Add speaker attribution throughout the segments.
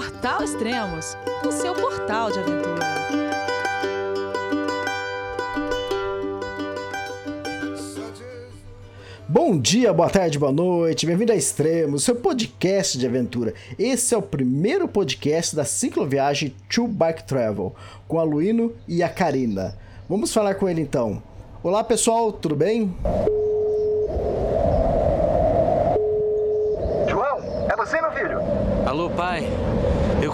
Speaker 1: Portal Extremos, o seu portal de aventura.
Speaker 2: Bom dia, boa tarde, boa noite, bem-vindo a Extremos, seu podcast de aventura. Esse é o primeiro podcast da cicloviagem To Bike Travel, com a Luíno e a Karina. Vamos falar com ele então. Olá pessoal, tudo bem?
Speaker 3: Alô, pai.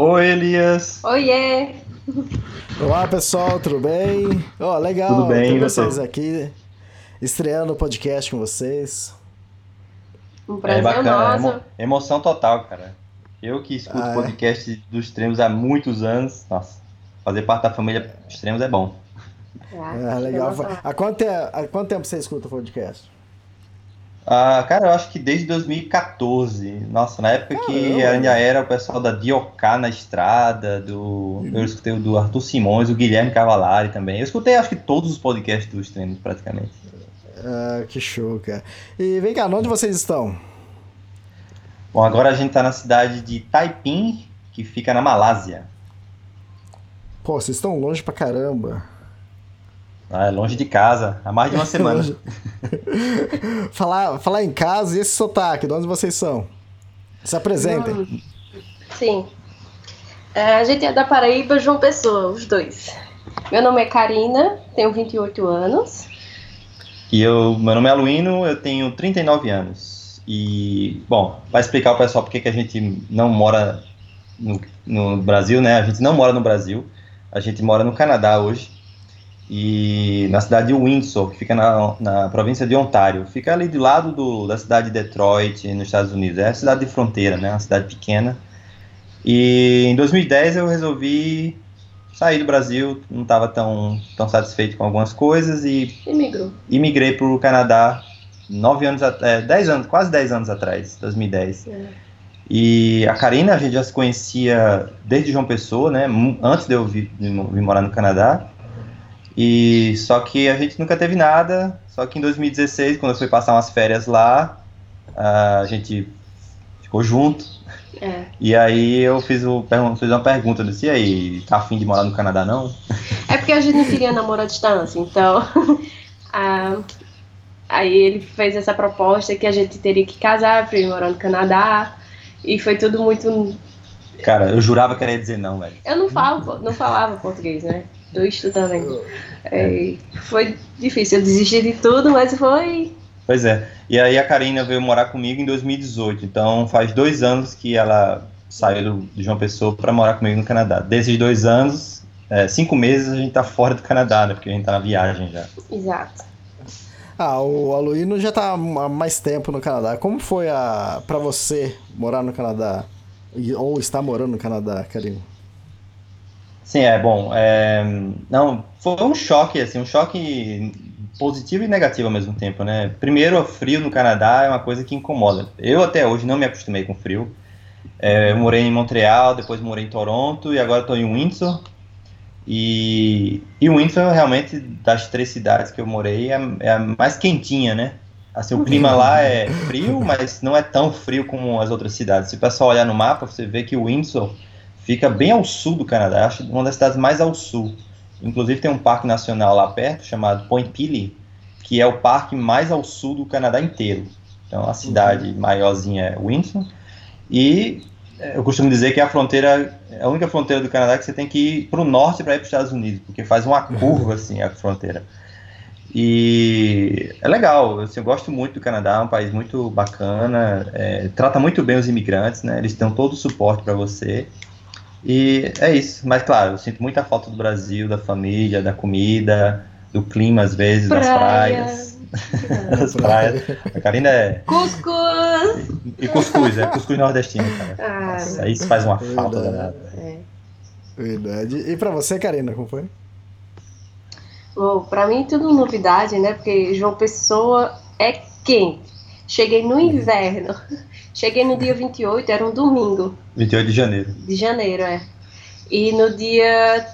Speaker 4: Oi, Elias.
Speaker 5: Oiê!
Speaker 2: Olá pessoal, tudo bem? Ó, oh, legal
Speaker 4: tudo bem,
Speaker 2: ter vocês aqui, estreando o podcast com vocês.
Speaker 5: Um prazer
Speaker 4: é bacana,
Speaker 5: nosso.
Speaker 4: Emo emoção total, cara. Eu que escuto ah, podcast é? dos extremos há muitos anos, nossa, fazer parte da família extremos é bom.
Speaker 2: Ah, ah legal. Há quanto, há quanto tempo você escuta o podcast?
Speaker 4: Ah, cara, eu acho que desde 2014. Nossa, na época Caramba. que ainda era o pessoal da Dioká na estrada, do. Uhum. Eu escutei o do Arthur Simões, o Guilherme Cavalari também. Eu escutei acho que todos os podcasts dos treinos, praticamente.
Speaker 2: Ah, que show, cara. E vem cá, onde vocês estão?
Speaker 4: Bom, agora a gente tá na cidade de Taiping, que fica na Malásia.
Speaker 2: Pô, vocês estão longe pra caramba.
Speaker 4: Ah, é longe de casa, há mais de uma semana.
Speaker 2: falar, falar em casa e esse sotaque, de onde vocês são? Se apresentem. Hum,
Speaker 5: sim. É, a gente é da Paraíba, João Pessoa, os dois. Meu nome é Karina, tenho 28 anos.
Speaker 4: E eu, meu nome é Aluino, eu tenho 39 anos. E, bom, para explicar ao pessoal porque que a gente não mora no, no Brasil, né? A gente não mora no Brasil, a gente mora no Canadá hoje e na cidade de Windsor, que fica na, na província de Ontário. Fica ali do lado do, da cidade de Detroit, nos Estados Unidos. É a cidade de fronteira, né? Uma cidade pequena. E em 2010 eu resolvi sair do Brasil, não estava tão, tão satisfeito com algumas coisas e
Speaker 5: Imigrou.
Speaker 4: imigrei para o Canadá nove anos, é, dez anos, quase 10 anos atrás, 2010. É. E a Karina, a gente já se conhecia desde João Pessoa, né? Antes de eu vir, vir morar no Canadá. E só que a gente nunca teve nada. Só que em 2016, quando eu fui passar umas férias lá, a gente ficou junto. É. E aí eu fiz, o, fiz uma pergunta, eu disse, e aí, tá afim de morar no Canadá não?
Speaker 5: É porque a gente não queria namorar à distância, então a, aí ele fez essa proposta que a gente teria que casar pra ir morar no Canadá. E foi tudo muito.
Speaker 4: Cara, eu jurava que era dizer não, velho.
Speaker 5: Eu não falo, não falava português, né? Estudando ainda. É, foi difícil, eu desisti de tudo, mas foi.
Speaker 4: Pois é. E aí a Karina veio morar comigo em 2018. Então faz dois anos que ela saiu de João Pessoa para morar comigo no Canadá. Desses dois anos, é, cinco meses a gente tá fora do Canadá, né? Porque a gente tá na viagem já.
Speaker 5: Exato.
Speaker 2: Ah, o Aluíno já tá há mais tempo no Canadá. Como foi a para você morar no Canadá? Ou estar morando no Canadá, Karina?
Speaker 4: Sim, é bom. É, não, foi um choque, assim, um choque positivo e negativo ao mesmo tempo, né? Primeiro, o frio no Canadá é uma coisa que incomoda. Eu até hoje não me acostumei com frio. É, eu morei em Montreal, depois morei em Toronto e agora estou em Windsor. E, e Windsor realmente das três cidades que eu morei é, é a mais quentinha, né? Assim, o clima lá é frio, mas não é tão frio como as outras cidades. Se o pessoal olhar no mapa, você vê que Windsor Fica bem ao sul do Canadá, acho uma das cidades mais ao sul. Inclusive tem um parque nacional lá perto chamado Point Pelee, que é o parque mais ao sul do Canadá inteiro. Então a cidade uhum. maiorzinha é Windsor. E é, eu costumo dizer que é a fronteira, é a única fronteira do Canadá que você tem que ir para o norte para ir para os Estados Unidos, porque faz uma curva assim a fronteira. E é legal, assim, eu gosto muito do Canadá, é um país muito bacana, é, trata muito bem os imigrantes, né? Eles dão todo o suporte para você. E é isso. Mas, claro, eu sinto muita falta do Brasil, da família, da comida, do clima, às vezes, Praia. das praias. das praias. A Karina é.
Speaker 5: Cuscuz!
Speaker 4: E cuscuz, é cuscuz nordestino, cara.
Speaker 5: Ah,
Speaker 4: Nossa, isso faz uma falta
Speaker 2: Verdade.
Speaker 4: danada.
Speaker 5: é.
Speaker 2: Verdade. E pra você, Karina, como foi?
Speaker 5: Bom, pra mim tudo novidade, né? Porque João Pessoa é quente. Cheguei no inverno. Cheguei no dia 28, era um domingo
Speaker 4: 28 de janeiro.
Speaker 5: de janeiro, é. E no dia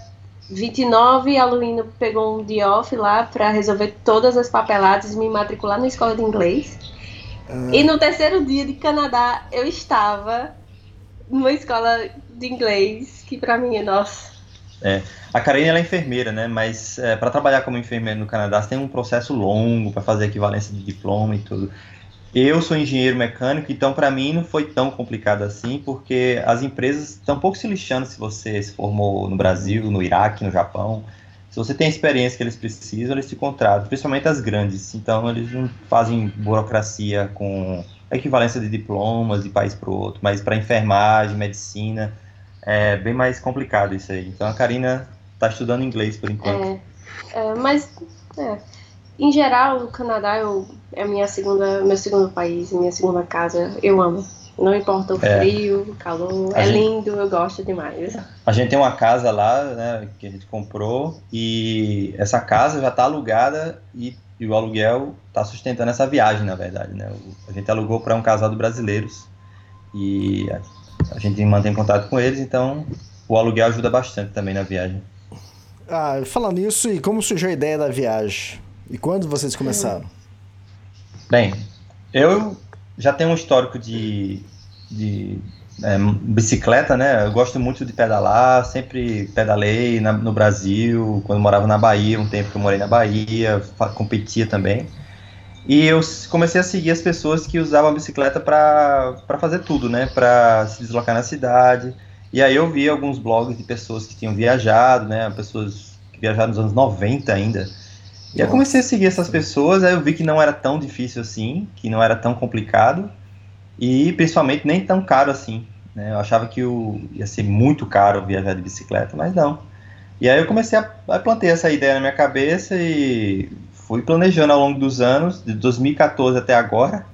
Speaker 5: 29, a Luína pegou um dia off lá pra resolver todas as papeladas e me matricular na escola de inglês. E no terceiro dia de Canadá, eu estava numa escola de inglês, que pra mim é nossa.
Speaker 4: A Karine ela é enfermeira, né? Mas é, para trabalhar como enfermeira no Canadá, você tem um processo longo para fazer equivalência de diploma e tudo. Eu sou engenheiro mecânico, então para mim não foi tão complicado assim, porque as empresas estão pouco se lixando se você se formou no Brasil, no Iraque, no Japão. Se você tem a experiência que eles precisam, eles te contratam, principalmente as grandes. Então eles não fazem burocracia com equivalência de diplomas de país para o outro, mas para enfermagem, medicina, é bem mais complicado isso aí. Então a Karina está estudando inglês por enquanto.
Speaker 5: É, é, mas, é, em geral, o Canadá eu, é minha segunda, meu segundo país, minha segunda casa. Eu amo. Não importa o
Speaker 4: É.
Speaker 5: frio, o calor.
Speaker 4: A
Speaker 5: é
Speaker 4: gente-
Speaker 5: lindo, eu gosto demais.
Speaker 4: A gente tem uma casa lá, né, que a gente comprou e essa casa já está alugada e, e o aluguel está sustentando essa viagem, na verdade, né? A gente alugou para um casal de brasileiros e a, a gente mantém contato com eles, então o aluguel ajuda bastante também na viagem.
Speaker 2: Ah, falando nisso, e como surgiu a ideia da viagem? E quando vocês começaram?
Speaker 4: Bem, eu já tenho um histórico de, de é, bicicleta, né? Eu gosto muito de pedalar, sempre pedalei na- no Brasil, quando morava na Bahia, um tempo que eu morei na Bahia, competia também. E eu comecei a seguir as pessoas que usavam a bicicleta para fazer tudo, né? Para se deslocar na cidade. E aí eu vi alguns blogs de pessoas que tinham viajado, né? Pessoas que viajaram nos anos 90 ainda. E aí eu comecei a seguir essas pessoas, aí eu vi que não era tão difícil assim, que não era tão complicado e principalmente nem tão caro assim. Né? Eu achava que o, ia ser muito caro viajar de bicicleta, mas não. E aí eu comecei a, a plantei essa ideia na minha cabeça e fui planejando ao longo dos anos, de 2014 até agora.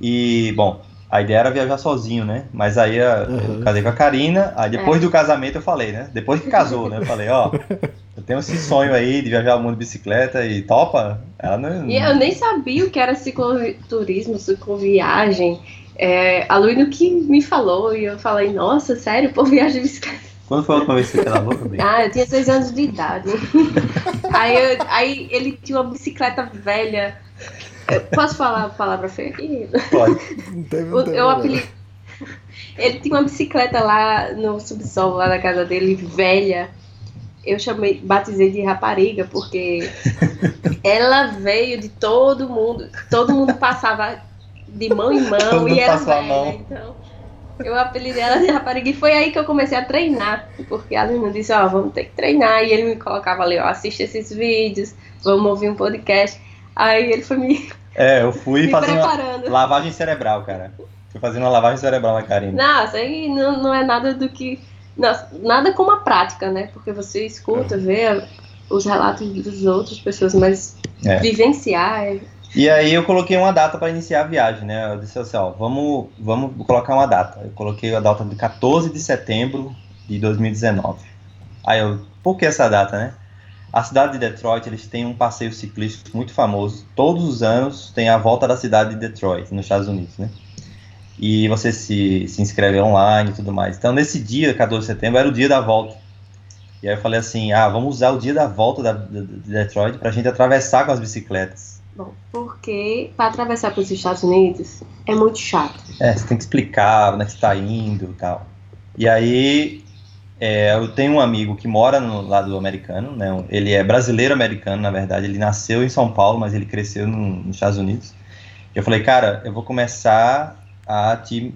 Speaker 4: E, bom, a ideia era viajar sozinho, né? Mas aí a-
Speaker 2: Uhum.
Speaker 4: eu casei com a Karina, aí depois do casamento eu falei, né? Depois que casou, né? Eu falei, ó, eu tenho esse sonho aí de viajar o mundo de bicicleta e topa. Ela não.
Speaker 5: E eu nem sabia o que era cicloturismo, cicloviagem. É, a Luína que me falou e eu falei, nossa, sério, pô, viagem de bicicleta.
Speaker 4: Quando foi a última vez que você pedalou também?
Speaker 5: Ah, eu tinha seis anos de idade. aí, eu- aí ele tinha uma bicicleta velha. Eu posso falar a palavra feia aqui?
Speaker 4: Pode.
Speaker 2: Não não teve
Speaker 5: Eu
Speaker 2: problema.
Speaker 5: apeli... Ele tinha uma bicicleta lá no subsolo, lá na casa dele, velha. Eu chamei, batizei de rapariga, porque ela veio de todo mundo. Todo mundo passava de mão em mão
Speaker 4: Todo
Speaker 5: e era velha.
Speaker 4: mão.
Speaker 5: Então, eu apelidei ela de rapariga. E foi aí que eu comecei a treinar. Porque a Lina disse, ó, vamos ter que treinar. E ele me colocava ali, ó, assiste esses vídeos, vamos ouvir um podcast. Aí ele foi me,
Speaker 4: É, eu fui
Speaker 5: preparando.
Speaker 4: lavagem cerebral, cara. Fui fazendo uma lavagem cerebral na Karina.
Speaker 5: Nossa, aí não, não é nada do que. Nossa, nada como a prática, né? Porque você escuta, vê os relatos das outras pessoas, mas
Speaker 4: É.
Speaker 5: vivenciar é.
Speaker 4: E aí eu coloquei uma data para iniciar a viagem, né? Eu disse assim, ó, vamos, vamos colocar uma data. Eu coloquei a data de 14 de setembro de 2019. Aí eu, por que essa data, né? A cidade de Detroit, eles têm um passeio ciclístico muito famoso. Todos os anos tem a volta da cidade de Detroit, nos Estados Unidos, né? E você se, se inscreve online e tudo mais. Então, nesse dia, 14 de setembro, era o dia da volta. E aí eu falei assim, ah, vamos usar o dia da volta da, de de Detroit pra gente atravessar com as bicicletas.
Speaker 5: Bom, porque para atravessar para os Estados Unidos é muito chato.
Speaker 4: É, você tem que explicar onde é que você está indo e tal. E aí, é, eu tenho um amigo que mora no lado americano, né? Ele é brasileiro-americano, na verdade. Ele nasceu em São Paulo, mas ele cresceu no- nos Estados Unidos. Eu falei, cara, eu vou começar a te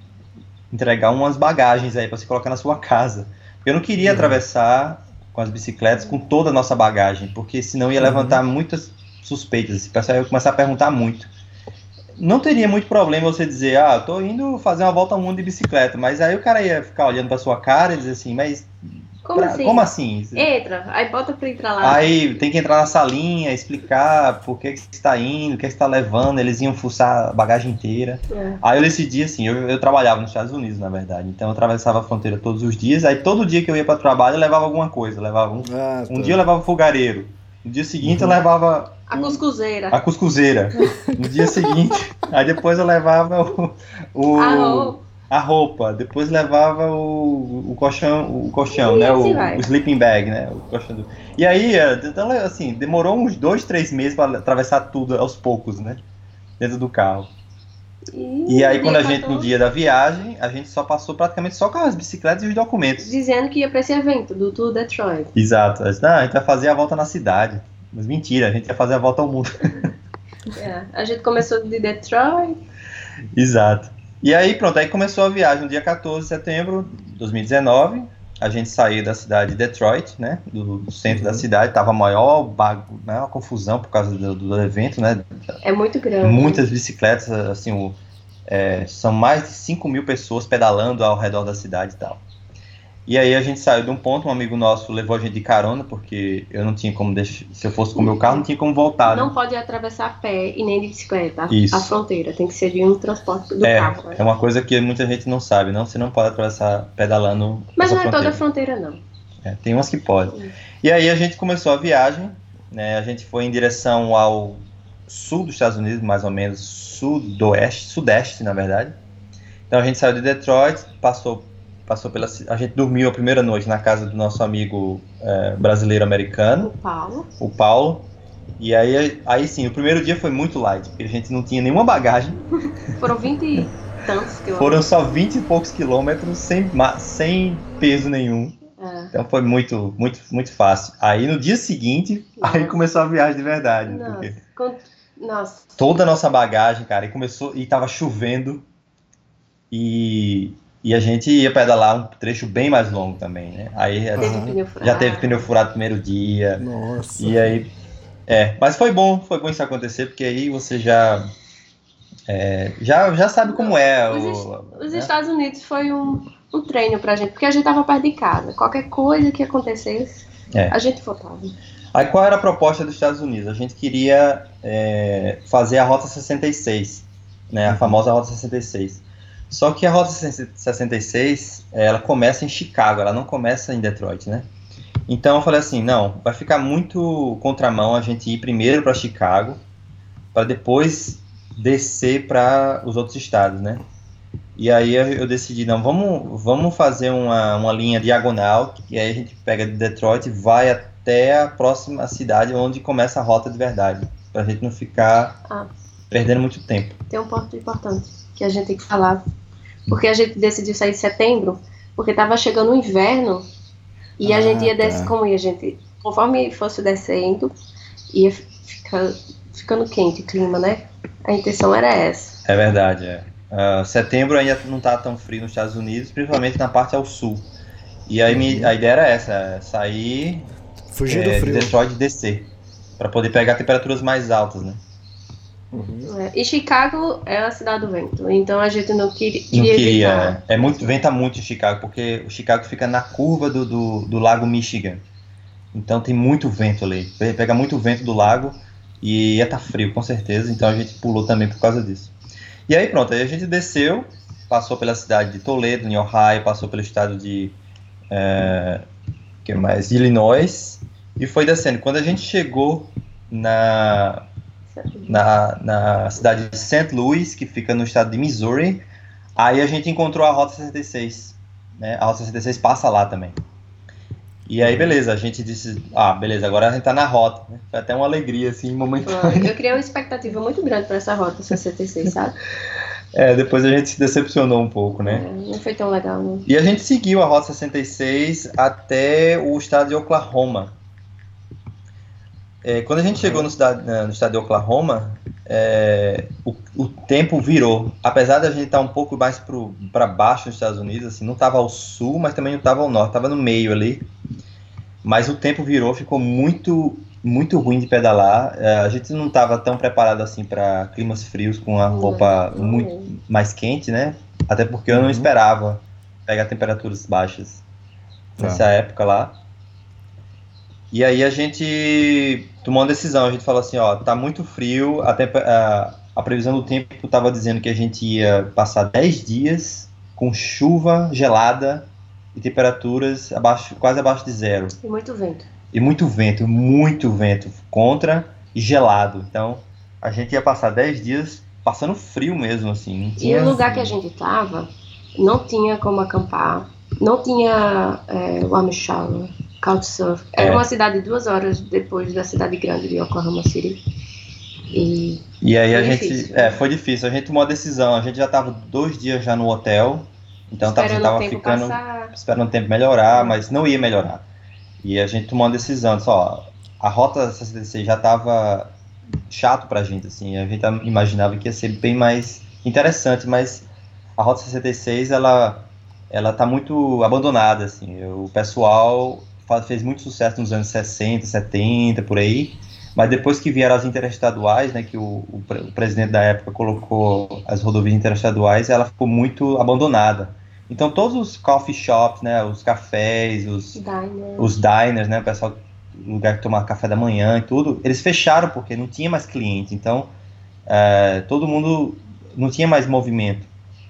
Speaker 4: entregar umas bagagens aí para você colocar na sua casa. Eu não queria atravessar com as bicicletas com toda a nossa bagagem, porque senão ia levantar muitas suspeitas. O pessoal ia começar a perguntar muito não teria muito problema você dizer, ah, eu tô indo fazer uma volta ao mundo de bicicleta, mas aí o cara ia ficar olhando pra sua cara e dizer assim, mas
Speaker 5: Como
Speaker 4: Pra-
Speaker 5: assim?
Speaker 4: Como assim?
Speaker 5: Entra, aí bota pra entrar lá.
Speaker 4: Aí tem que entrar na salinha, explicar por que, que você está indo, o que, que você está levando, eles iam fuçar a bagagem inteira.
Speaker 5: É.
Speaker 4: Aí eu decidi assim, eu, eu trabalhava nos Estados Unidos, na verdade, então eu atravessava a fronteira todos os dias, aí todo dia que eu ia para o trabalho eu levava alguma coisa, eu levava um,
Speaker 2: Ah,
Speaker 4: um
Speaker 2: tá.
Speaker 4: dia eu levava fogareiro, no dia seguinte eu levava
Speaker 5: A cuscuzeira.
Speaker 4: a cuscuzeira, no dia seguinte, aí depois eu levava o, o-
Speaker 5: A roupa.
Speaker 4: a roupa, depois levava o, o colchão, o colchão,
Speaker 5: E
Speaker 4: né?
Speaker 5: assim
Speaker 4: O, o sleeping bag, né? O colchão do- E aí, é, então, assim, demorou uns dois, três meses para atravessar tudo aos poucos, né? Dentro do carro. E aí, quando a gente, no
Speaker 5: 14,
Speaker 4: dia da viagem, a gente só passou praticamente só com as bicicletas e os documentos.
Speaker 5: Dizendo que ia pra esse evento do Tour Detroit.
Speaker 4: Exato. A gente, "Não, a gente vai fazer a volta na cidade. Mas mentira, a gente ia fazer a volta ao mundo.
Speaker 5: É, A gente começou de Detroit.
Speaker 4: Exato. E aí, pronto, aí começou a viagem no dia 14 de setembro de 2019. A gente saiu da cidade de Detroit, né? Do, do centro da cidade. Tava maior bago, né, uma confusão por causa do, do evento, né?
Speaker 5: É muito grande.
Speaker 4: Muitas bicicletas, assim, o- é, são mais de 5 mil pessoas pedalando ao redor da cidade e tal. E aí a gente saiu de um ponto, um amigo nosso levou a gente de carona, porque eu não tinha como deixar. Se eu fosse com o meu carro, não tinha como voltar. né?
Speaker 5: Não pode atravessar a pé e nem de bicicleta.
Speaker 4: Isso.
Speaker 5: A fronteira. Tem que ser de um transporte do
Speaker 4: É,
Speaker 5: carro. né?
Speaker 4: é uma coisa que muita gente não sabe, não? Você não pode atravessar pedalando.
Speaker 5: Mas não é toda
Speaker 4: fronteira.
Speaker 5: a fronteira, não.
Speaker 4: É, tem umas que podem. E aí a gente começou a viagem, né? A gente foi em direção ao sul dos Estados Unidos, mais ou menos sudoeste, sudeste, na verdade. Então a gente saiu de Detroit, passou, passou pela, a gente dormiu a primeira noite na casa do nosso amigo é, brasileiro americano,
Speaker 5: O Paulo.
Speaker 4: o Paulo. E aí, aí sim, o primeiro dia foi muito light, porque a gente não tinha nenhuma bagagem.
Speaker 5: Foram 20 e tantos eu
Speaker 4: Foram só 20 e poucos quilômetros sem, sem peso nenhum.
Speaker 5: É.
Speaker 4: Então foi muito, muito, muito fácil. Aí no dia seguinte, aí
Speaker 5: Nossa.
Speaker 4: começou a viagem de verdade.
Speaker 5: Nossa.
Speaker 4: Porque
Speaker 5: Nossa.
Speaker 4: toda a nossa bagagem, cara, e começou, e tava chovendo. E, e a gente ia pedalar um trecho bem mais longo também, né? Aí
Speaker 5: Teve pneu furado.
Speaker 4: já teve pneu furado no primeiro dia.
Speaker 2: Nossa.
Speaker 4: E aí. É, mas foi bom, foi bom isso acontecer, porque aí você já. é, já, já sabe como é.
Speaker 5: Os,
Speaker 4: o-
Speaker 5: os
Speaker 4: né?
Speaker 5: Estados Unidos foi um, um treino pra gente, porque a gente tava perto de casa. Qualquer coisa que acontecesse,
Speaker 4: É.
Speaker 5: a gente voltava.
Speaker 4: Aí qual era a proposta dos Estados Unidos? A gente queria é, fazer a Rota 66, né, a famosa Rota 66. Só que a Rota 66, ela começa em Chicago, ela não começa em Detroit, né? Então eu falei assim, não, vai ficar muito contramão a gente ir primeiro para Chicago, para depois descer para os outros estados, né? E aí eu, decidi, não, vamos, vamos fazer uma, uma linha diagonal, e aí a gente pega de Detroit e vai até a próxima cidade onde começa a rota de verdade, para a gente não ficar
Speaker 5: Ah.
Speaker 4: perdendo muito tempo.
Speaker 5: Tem um ponto importante que a gente tem que falar. Porque a gente decidiu sair em setembro, porque tava chegando o inverno e a
Speaker 2: Ah,
Speaker 5: gente ia
Speaker 2: tá.
Speaker 5: descer, como ia, gente? Conforme fosse descendo, ia ficar, ficando quente o clima, né? A intenção era essa.
Speaker 4: É verdade, é. Ah, setembro ainda não tá tão frio nos Estados Unidos, principalmente na parte ao sul. E aí mi- a ideia era essa, é sair
Speaker 2: Fugir
Speaker 4: é,
Speaker 2: do
Speaker 4: de
Speaker 2: frio.
Speaker 4: Detroit e descer, para poder pegar temperaturas mais altas, né?
Speaker 2: Uhum.
Speaker 5: É, E Chicago é a cidade do vento, então a gente não queria,
Speaker 4: Não
Speaker 5: queria evitar.
Speaker 4: É, muito, venta muito em Chicago, porque o Chicago fica na curva do, do, do lago Michigan. Então tem muito vento ali. Pe- Pega muito vento do lago e ia estar frio, com certeza. Então a gente pulou também por causa disso. E aí pronto, aí a gente desceu, passou pela cidade de Toledo, em Ohio, passou pelo estado de. é, que mais? De Illinois. E foi descendo. Quando a gente chegou na, na, na cidade de St. Louis, que fica no estado de Missouri. Aí a gente encontrou a Rota 66. Né? A Rota 66 passa lá também. E aí, beleza, a gente disse, ah, beleza, agora a gente tá na rota. Né? Foi até uma alegria, assim, momentânea.
Speaker 5: Eu criei uma expectativa muito grande para essa rota 66, sabe?
Speaker 4: É, depois a gente se decepcionou um pouco, né?
Speaker 5: É, Não foi tão legal, não.
Speaker 4: E a gente seguiu a Rota 66 até o estado de Oklahoma. É, quando a gente chegou no, cidade- no estado de Oklahoma, é, o, o tempo virou. Apesar da gente estar um pouco mais para baixo nos Estados Unidos, assim, não estava ao sul, mas também não estava ao norte, estava no meio ali. Mas o tempo virou, ficou muito muito ruim de pedalar. É, a gente não estava tão preparado assim para climas frios com a roupa
Speaker 5: não
Speaker 4: muito mais quente, né? Até porque eu não
Speaker 2: Uhum.
Speaker 4: esperava pegar temperaturas baixas.
Speaker 2: Tá.
Speaker 4: nessa época lá. E aí a gente tomou uma decisão, a gente falou assim, ó, tá muito frio, a, a- a previsão do tempo tava dizendo que a gente ia passar 10 dias com chuva gelada e temperaturas abaixo, quase abaixo de zero.
Speaker 5: E muito vento.
Speaker 4: E muito vento, muito vento contra e gelado. Então, a gente ia passar 10 dias passando frio mesmo, assim.
Speaker 5: E o lugar que a gente tava não tinha como acampar, não tinha é, warm shower, couchsurf. Era
Speaker 4: É.
Speaker 5: uma cidade duas horas depois da cidade grande de Oklahoma City. E
Speaker 4: E aí a gente.
Speaker 5: difícil.
Speaker 4: É, foi difícil. A gente tomou a decisão. A gente já tava dois dias já no hotel. Então tava,
Speaker 5: esperando
Speaker 4: tava
Speaker 5: o tempo
Speaker 4: ficando.
Speaker 5: passar.
Speaker 4: Esperando o tempo melhorar, mas não ia melhorar. E a gente tomou uma decisão. Disse, ó, a rota 66 já tava chato pra gente, assim. A gente imaginava que ia ser bem mais interessante, mas a rota 66 ela, ela tá muito abandonada, assim. O pessoal fez muito sucesso nos anos 60, 70, por aí. Mas depois que vieram as interestaduais, né, que o, o, o presidente da época colocou as rodovias interestaduais, ela ficou muito abandonada. Então todos os coffee shops, né, os cafés, os,
Speaker 5: Diner.
Speaker 4: os diners, né, o pessoal, lugar que tomar café da manhã e tudo, eles fecharam porque não tinha mais cliente. Então é, todo mundo não tinha mais movimento.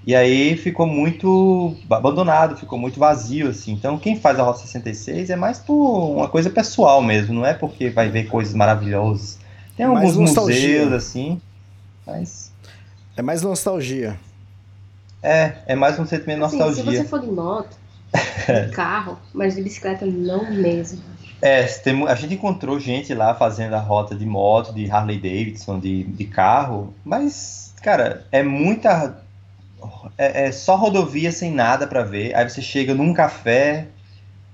Speaker 4: E aí ficou muito abandonado, ficou muito vazio, assim. Então, quem faz a Rota 66 é mais por uma coisa pessoal mesmo, não é porque vai ver coisas maravilhosas. Tem
Speaker 2: Mais
Speaker 4: alguns
Speaker 2: nostalgia.
Speaker 4: museus, assim, mas
Speaker 2: É mais nostalgia.
Speaker 4: é, é mais um sentimento de
Speaker 5: Assim,
Speaker 4: nostalgia.
Speaker 5: se você for de moto, de carro, mas de bicicleta não mesmo.
Speaker 4: É, tem a gente encontrou gente lá fazendo a rota de moto, de Harley Davidson, de, de carro, mas, cara, é muita. É, é só rodovia sem nada pra ver. Aí você chega num café,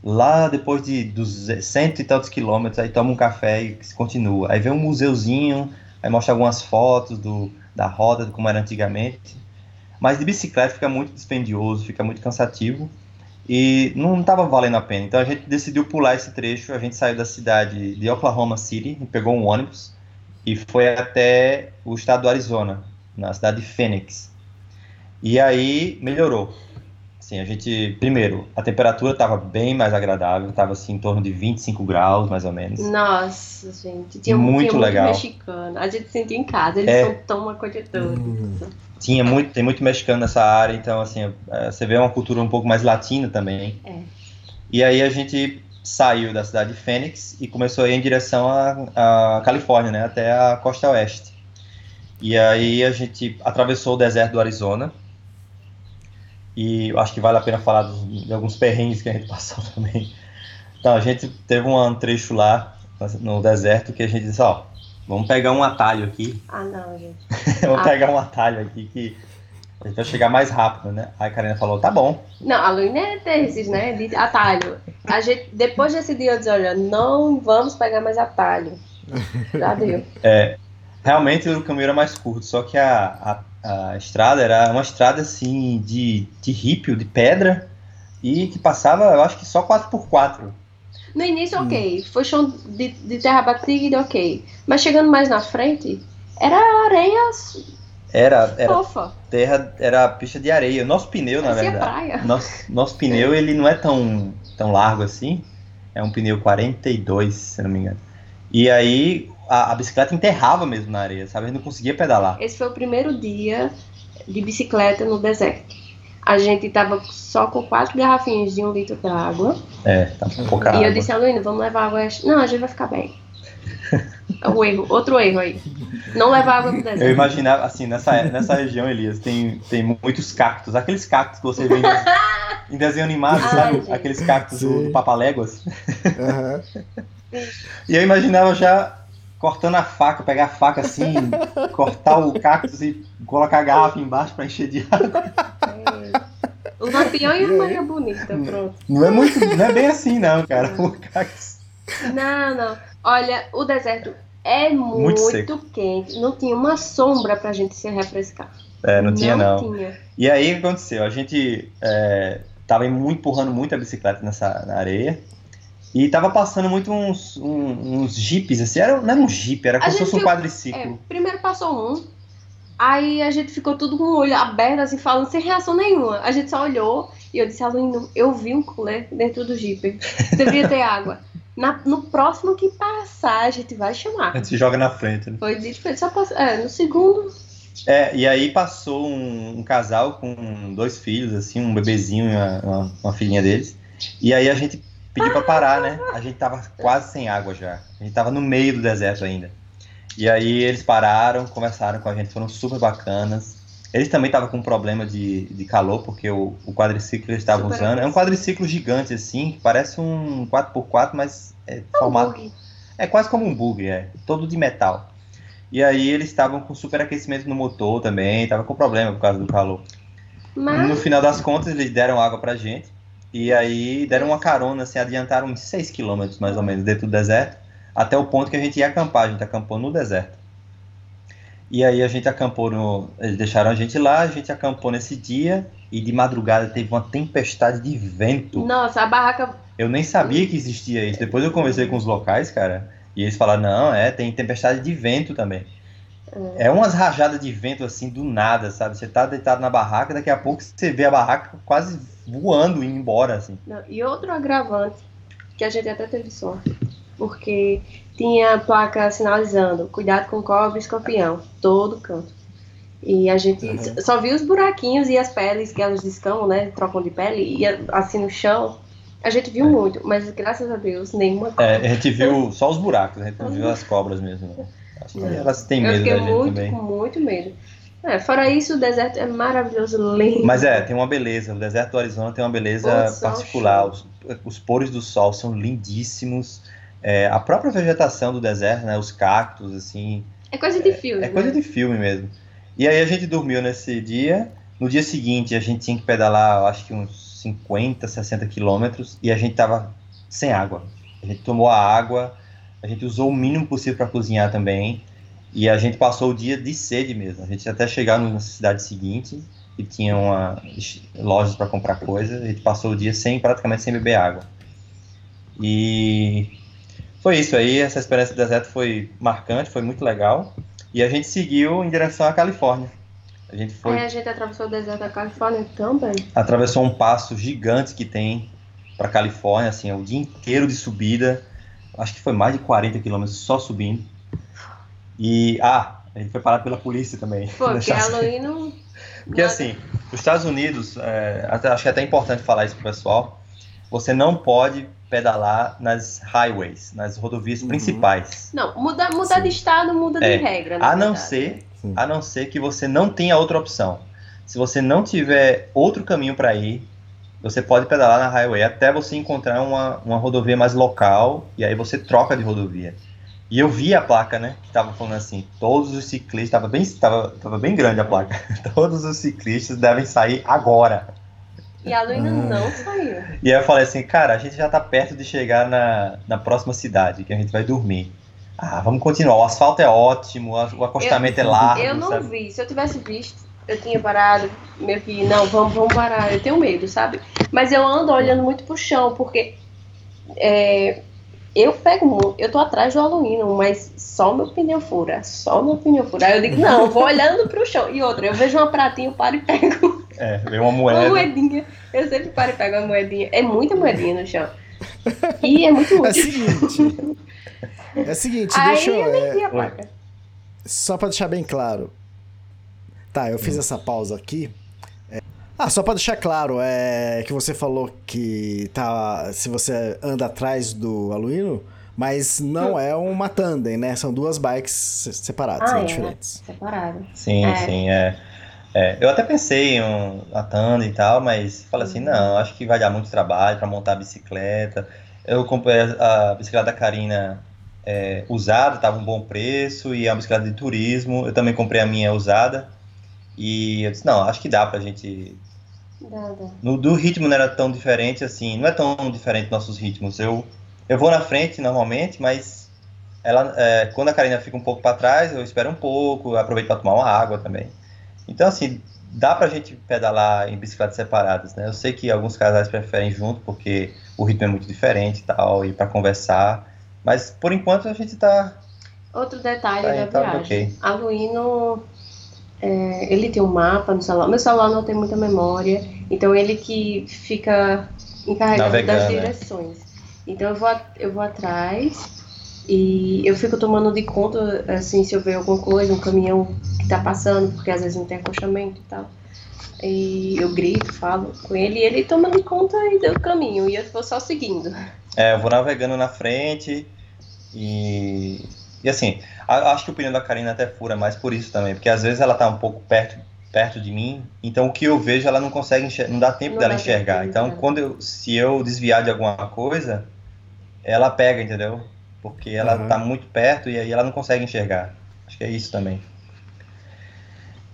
Speaker 4: lá depois de cento e tantos quilômetros, aí toma um café e continua. Aí vem um museuzinho, aí mostra algumas fotos do, da rota, de como era antigamente. Mas de bicicleta fica muito dispendioso, fica muito cansativo e não estava valendo a pena. Então a gente decidiu pular esse trecho. A gente saiu da cidade de Oklahoma City, pegou um ônibus e foi até o estado do Arizona, na cidade de Phoenix. E aí melhorou. Assim, a gente, primeiro, a temperatura estava bem mais agradável, estava assim em torno de 25 graus, mais ou menos.
Speaker 5: Nossa, gente. Tinha,
Speaker 4: Muito
Speaker 5: tinha
Speaker 4: legal.
Speaker 5: muito mexicano. A gente sentia em casa, eles
Speaker 4: É.
Speaker 5: são tão acolhedores.
Speaker 4: Tinha muito, tem muito mexicano nessa área, então assim, eh, você vê uma cultura um pouco mais latina também.
Speaker 5: É.
Speaker 4: E aí a gente saiu da cidade de Phoenix e começou a ir em direção à, à Califórnia, né, até a costa oeste. E aí a gente atravessou o deserto do Arizona. E eu acho que vale a pena falar dos- de alguns perrengues que a gente passou também. Então, a gente teve um trecho lá no deserto que a gente disse, ó, vamos pegar um atalho aqui
Speaker 5: Ah, não, gente.
Speaker 4: Vou
Speaker 5: Ah.
Speaker 4: pegar um atalho aqui que a gente vai chegar mais rápido, né? Aí a Karina falou, tá bom.
Speaker 5: Não, a Luína é desses, né? De atalho. A gente, depois desse dia eu disse, olha, não vamos pegar mais atalho. Já deu.
Speaker 4: Realmente o caminho era mais curto, só que a, a, a estrada era uma estrada assim de, de rípio, de pedra, e que passava, eu acho que só 4x4.
Speaker 5: No início, ok. Foi chão de, de terra batida, ok. Mas chegando mais na frente, era areia
Speaker 4: Era, era
Speaker 5: fofa.
Speaker 4: terra, era pista de areia. Nosso pneu, na
Speaker 5: Parecia
Speaker 4: verdade.
Speaker 5: praia.
Speaker 4: Nosso, nosso pneu, ele não é tão, tão largo assim. É um pneu 42, se não me engano. E aí a, a bicicleta enterrava mesmo na areia, sabe? A gente não conseguia pedalar.
Speaker 5: Esse foi o primeiro dia de bicicleta no deserto. A gente tava só com quatro garrafinhas de um litro de água.
Speaker 4: É, tá com pouca
Speaker 5: e
Speaker 4: água.
Speaker 5: eu disse a Luína, vamos levar água. extra." Não, a gente vai ficar bem. É o erro, outro erro aí. Não levar água pro
Speaker 4: Eu
Speaker 5: deserto.
Speaker 4: imaginava, assim, nessa, nessa região, Elias, tem, tem muitos cactos. Aqueles cactos que você vê em, em desenho animado,
Speaker 5: Ai,
Speaker 4: sabe?
Speaker 5: gente.
Speaker 4: Aqueles cactos do,
Speaker 2: Sim.
Speaker 4: do Papaléguas.
Speaker 2: Aham.
Speaker 4: E eu imaginava já cortando a faca, pegar a faca assim, cortar o cactus e colocar a garrafa embaixo pra encher de água.
Speaker 5: O lampião e a Maria Bonita, pronto.
Speaker 4: Não é muito, não é bem assim não, cara. O cactus.
Speaker 5: Não, não. Olha, o deserto é muito,
Speaker 4: seco.
Speaker 5: quente. Não tinha uma sombra pra gente se refrescar.
Speaker 4: É, não tinha não.
Speaker 5: tinha.
Speaker 4: E aí o que aconteceu? A gente é, tava muito, empurrando muito a bicicleta nessa na areia. E tava passando muito uns, um- uns jipes, assim, era, não era um jipe, era como se fosse um
Speaker 5: viu- É,
Speaker 4: quadriciclo.
Speaker 5: primeiro passou um, Aí a gente ficou tudo com o olho aberto, assim, falando sem reação nenhuma. A gente só olhou e eu disse, Aluno, eu vi um cooler dentro do Jeep. Deveria ter água. Na, no próximo que passar, a gente vai
Speaker 4: A
Speaker 5: chamar.
Speaker 4: gente se joga na frente, né?
Speaker 5: Foi dito, foi só passar. É, no segundo.
Speaker 4: É, e aí passou um, um casal com dois filhos, assim, um bebezinho e uma, uma, uma filhinha deles. E aí a gente pediu pra parar, né? A gente tava quase sem água já. A gente tava no meio do deserto ainda. E aí eles pararam, conversaram com a gente, foram super bacanas. Eles também estavam com um problema de, de calor, porque o, o quadriciclo eles estavam usando é um quadriciclo gigante, assim, que parece um 4x4, mas é formado
Speaker 5: bug.
Speaker 4: é quase como um bug, é. Todo de metal. E aí eles estavam com superaquecimento no motor também, tava com problema por causa do calor. No
Speaker 5: Mas
Speaker 4: final das contas, eles deram água pra gente. E aí deram uma carona, assim, adiantaram uns 6 quilômetros mais ou menos dentro do deserto, até o ponto que a gente ia acampar. A gente acampou no deserto. E aí a gente acampou no. Eles deixaram a gente lá, a gente acampou nesse dia. E de madrugada teve uma tempestade de vento.
Speaker 5: Nossa, a barraca.
Speaker 4: Eu nem sabia que existia isso. Depois eu conversei com os locais, cara, e eles falaram, não, é, tem tempestade de vento também. É umas rajadas de vento assim do nada, sabe? Você tá deitado na barraca, daqui a pouco você vê a barraca quase voando, indo embora, assim.
Speaker 5: Não, e outro agravante, que a gente até teve sorte, porque tinha placa sinalizando, cuidado com cobre e escorpião, todo canto. E a gente
Speaker 4: Uhum.
Speaker 5: só viu os buraquinhos e as peles que elas descamam, né? Trocam de pele, e assim no chão. A gente viu muito, mas graças a Deus, nenhuma
Speaker 4: É, a gente viu só os buracos, a gente não viu as cobras mesmo. né? Acho que
Speaker 5: Não.
Speaker 4: elas têm medo da gente
Speaker 5: muito,
Speaker 4: também.
Speaker 5: com muito medo. É, fora isso, o deserto é maravilhoso, lindo.
Speaker 4: Mas é, tem uma beleza. O deserto do Arizona tem uma beleza
Speaker 5: sol,
Speaker 4: particular. Os, os pôres do sol são lindíssimos. É, a própria vegetação do deserto, né? Os cactos, assim,
Speaker 5: É coisa de filme.
Speaker 4: É coisa
Speaker 5: né?
Speaker 4: de filme mesmo. E aí a gente dormiu nesse dia. No dia seguinte a gente tinha que pedalar, acho que uns 50, 60 quilômetros. E a gente tava sem água. A gente tomou a água, a gente usou o mínimo possível para cozinhar também. E a gente passou o dia de sede mesmo. A gente até chegar na cidade seguinte e tinha uma lojas para comprar coisa. A gente passou o dia sem praticamente sem beber água. E foi isso aí. Essa experiência do deserto foi marcante, foi muito legal. E a gente seguiu em direção à Califórnia. A gente foi,
Speaker 5: Aí a gente atravessou o deserto da Califórnia também.
Speaker 4: atravessou um passo gigante que tem para Califórnia, assim, é o dia inteiro de subida. Acho que foi mais de 40 quilômetros só subindo. E ah, a gente foi parado pela polícia também.
Speaker 5: Pô, porque
Speaker 4: Deixar-
Speaker 5: Halloween não.
Speaker 4: Porque assim, os Estados Unidos, é, até- acho que é até importante falar isso pro pessoal. Você não pode pedalar nas highways, nas rodovias
Speaker 2: Uhum.
Speaker 4: principais.
Speaker 5: Não, mudar muda de estado muda
Speaker 4: É,
Speaker 5: de regra. na
Speaker 4: A não
Speaker 5: verdade.
Speaker 4: ser,
Speaker 2: Sim.
Speaker 4: a não ser que você não tenha outra opção. Se você não tiver outro caminho para ir, você pode pedalar na highway até você encontrar uma, uma rodovia mais local e aí você troca de rodovia. E eu vi a placa, né, que tava falando assim, todos os ciclistas, tava bem, tava, tava bem grande a placa, todos os ciclistas devem sair agora.
Speaker 5: E a Luína
Speaker 2: Ah.
Speaker 5: não saiu.
Speaker 4: E aí eu falei assim, cara, a gente já tá perto de chegar na, na próxima cidade, que a gente vai dormir. Ah, vamos continuar, o asfalto é ótimo, o acostamento é largo,
Speaker 5: Eu não
Speaker 4: sabe?
Speaker 5: vi. Se eu tivesse visto, eu tinha parado, meio que, não, vamos, vamos parar. Eu tenho medo, sabe? Mas eu ando olhando muito pro chão, porque é, eu pego muito, eu tô atrás do aluno, mas só meu pneu fura, só meu pneu fura. Aí eu digo, não, eu vou olhando pro chão. E outra, eu vejo uma pratinha, eu paro e pego
Speaker 4: É, veio uma
Speaker 5: uma
Speaker 4: moeda.
Speaker 5: moedinha. Eu sempre paro e pego uma moedinha. É muita moedinha no chão. E é muito
Speaker 2: É o
Speaker 5: útil.
Speaker 2: seguinte. É o seguinte,
Speaker 5: Aí
Speaker 2: deixa eu.
Speaker 5: eu
Speaker 2: é, só pra deixar bem claro. Tá, eu fiz essa pausa aqui. É, Ah, só pra deixar claro, é que você falou que tá. Se você anda atrás do aluino, mas não é uma tandem, né? São duas bikes se- separadas,
Speaker 5: Ah,
Speaker 2: né?
Speaker 5: é.
Speaker 2: diferentes.
Speaker 5: Separado.
Speaker 4: Sim,
Speaker 5: É.
Speaker 4: sim, é. É, Eu até pensei em um, a Tanda e tal, mas falei assim, não, acho que vai dar muito trabalho para montar a bicicleta. Eu comprei a, a bicicleta da Karina é, usada, tava um bom preço, e é uma bicicleta de turismo. Eu também comprei a minha usada. E eu disse, não, acho que dá pra gente.
Speaker 5: Dá, dá.
Speaker 4: No, do ritmo não era tão diferente assim, não é tão diferente nossos ritmos. Eu, eu vou na frente normalmente, mas ela, é, quando a Karina fica um pouco para trás, eu espero um pouco, aproveito para tomar uma água também. Então, assim, dá pra gente pedalar em bicicletas separadas, né? Eu sei que alguns casais preferem junto, porque o ritmo é muito diferente e tal, e para conversar. Mas, por enquanto, a gente tá...
Speaker 5: Outro detalhe
Speaker 4: Tá,
Speaker 5: da
Speaker 4: então,
Speaker 5: viagem.
Speaker 4: ok.
Speaker 5: A Luíno é, ele tem um mapa no celular. Meu celular não tem muita memória, então ele que fica encarregado
Speaker 4: Navegando,
Speaker 5: das
Speaker 4: né?
Speaker 5: direções. Então eu vou, eu vou atrás e eu fico tomando de conta, assim, se eu ver alguma coisa, um caminhão que tá passando, porque às vezes não tem acostamento e tal. E eu grito, falo com ele, e ele toma de conta e deu o caminho, e eu vou só seguindo.
Speaker 4: É, eu vou navegando na frente e. E assim, acho que o pneu da Karina até fura mais por isso também, porque às vezes ela tá um pouco perto, perto de mim, então o que eu vejo ela não consegue enxergar, não dá tempo
Speaker 5: Não
Speaker 4: dela
Speaker 5: dá
Speaker 4: enxergar.
Speaker 5: tempo,
Speaker 4: Então,
Speaker 5: né?
Speaker 4: quando eu, se eu desviar de alguma coisa, ela pega, entendeu? Porque ela
Speaker 2: Uhum.
Speaker 4: tá muito perto e aí ela não consegue enxergar. Acho que é isso também.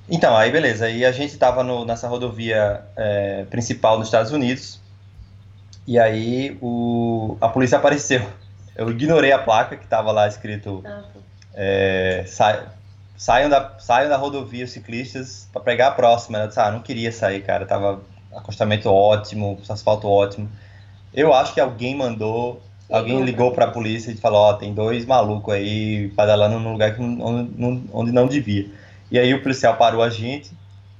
Speaker 4: Então, aí beleza. Aí a gente tava no- nessa rodovia é, principal dos Estados Unidos. E aí o, a polícia apareceu. Eu ignorei a placa que tava lá escrito
Speaker 5: Ah.
Speaker 4: É, sa- saiam, da, saiam da rodovia os ciclistas para pegar a próxima. Eu disse, ah, não queria sair, cara. Tava acostamento ótimo, asfalto ótimo. Eu acho que alguém mandou, alguém
Speaker 5: Ligou
Speaker 4: para a polícia e falou, ó, tem dois malucos aí pedalando num lugar que onde, não- onde não devia. E aí o policial parou a gente,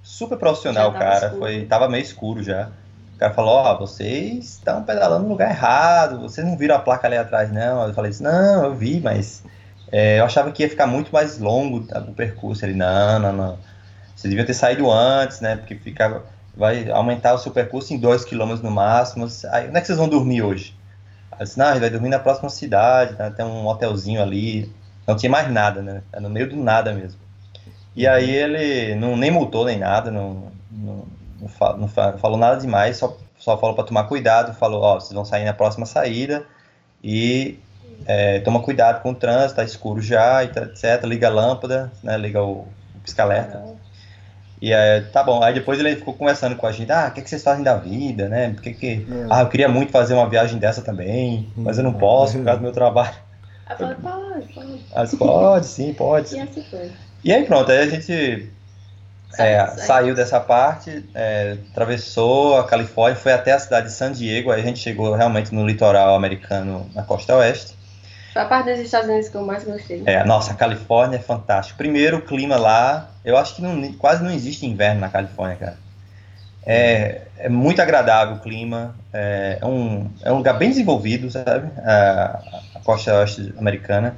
Speaker 4: super profissional,
Speaker 5: Já
Speaker 4: cara.
Speaker 5: escuro.
Speaker 4: Foi, tava meio escuro já. O cara falou, ó, vocês estão pedalando no lugar errado, vocês não viram a placa ali atrás, não. Eu falei assim, não, eu vi, mas é, eu achava que ia ficar muito mais longo tá, o percurso. Ele, não, não, não. Você devia ter saído antes, né? Porque fica, vai aumentar o seu percurso em 2 km no máximo. Aí, onde é que vocês vão dormir hoje? Aí disse, não, a gente vai dormir na próxima cidade, tá? tem um hotelzinho ali. Não tinha mais nada, né? Era no meio do nada mesmo. E aí ele não, nem multou nem nada, não, não, não, fa- não fa- falou nada demais, só, só falou para tomar cuidado, falou, ó, vocês vão sair na próxima saída e é, toma cuidado com o trânsito, tá escuro já, e tá- etc. Liga a lâmpada, né? Liga o, o pisca-alerta. E aí, tá bom. Aí depois ele ficou conversando com a gente, ah, o que, que vocês fazem da vida, né? Por que que... Ah, eu queria muito fazer uma viagem dessa também, mas eu não posso por causa do meu trabalho.
Speaker 5: Falei, pode, pode.
Speaker 4: Ah, disse, pode, sim, pode.
Speaker 5: E assim foi.
Speaker 4: E aí pronto, aí a gente
Speaker 5: Sai-
Speaker 4: é,
Speaker 5: sai.
Speaker 4: saiu dessa parte, é, atravessou a Califórnia, foi até a cidade de San Diego, aí a gente chegou realmente no litoral americano, na costa oeste.
Speaker 5: Foi a parte dos Estados Unidos que eu mais gostei.
Speaker 4: É, nossa, a Califórnia é fantástico. Primeiro, o clima lá, eu acho que não- quase não existe inverno na Califórnia, cara. É, é muito agradável o clima, é, é um, é um lugar bem desenvolvido, sabe? A, a costa oeste americana.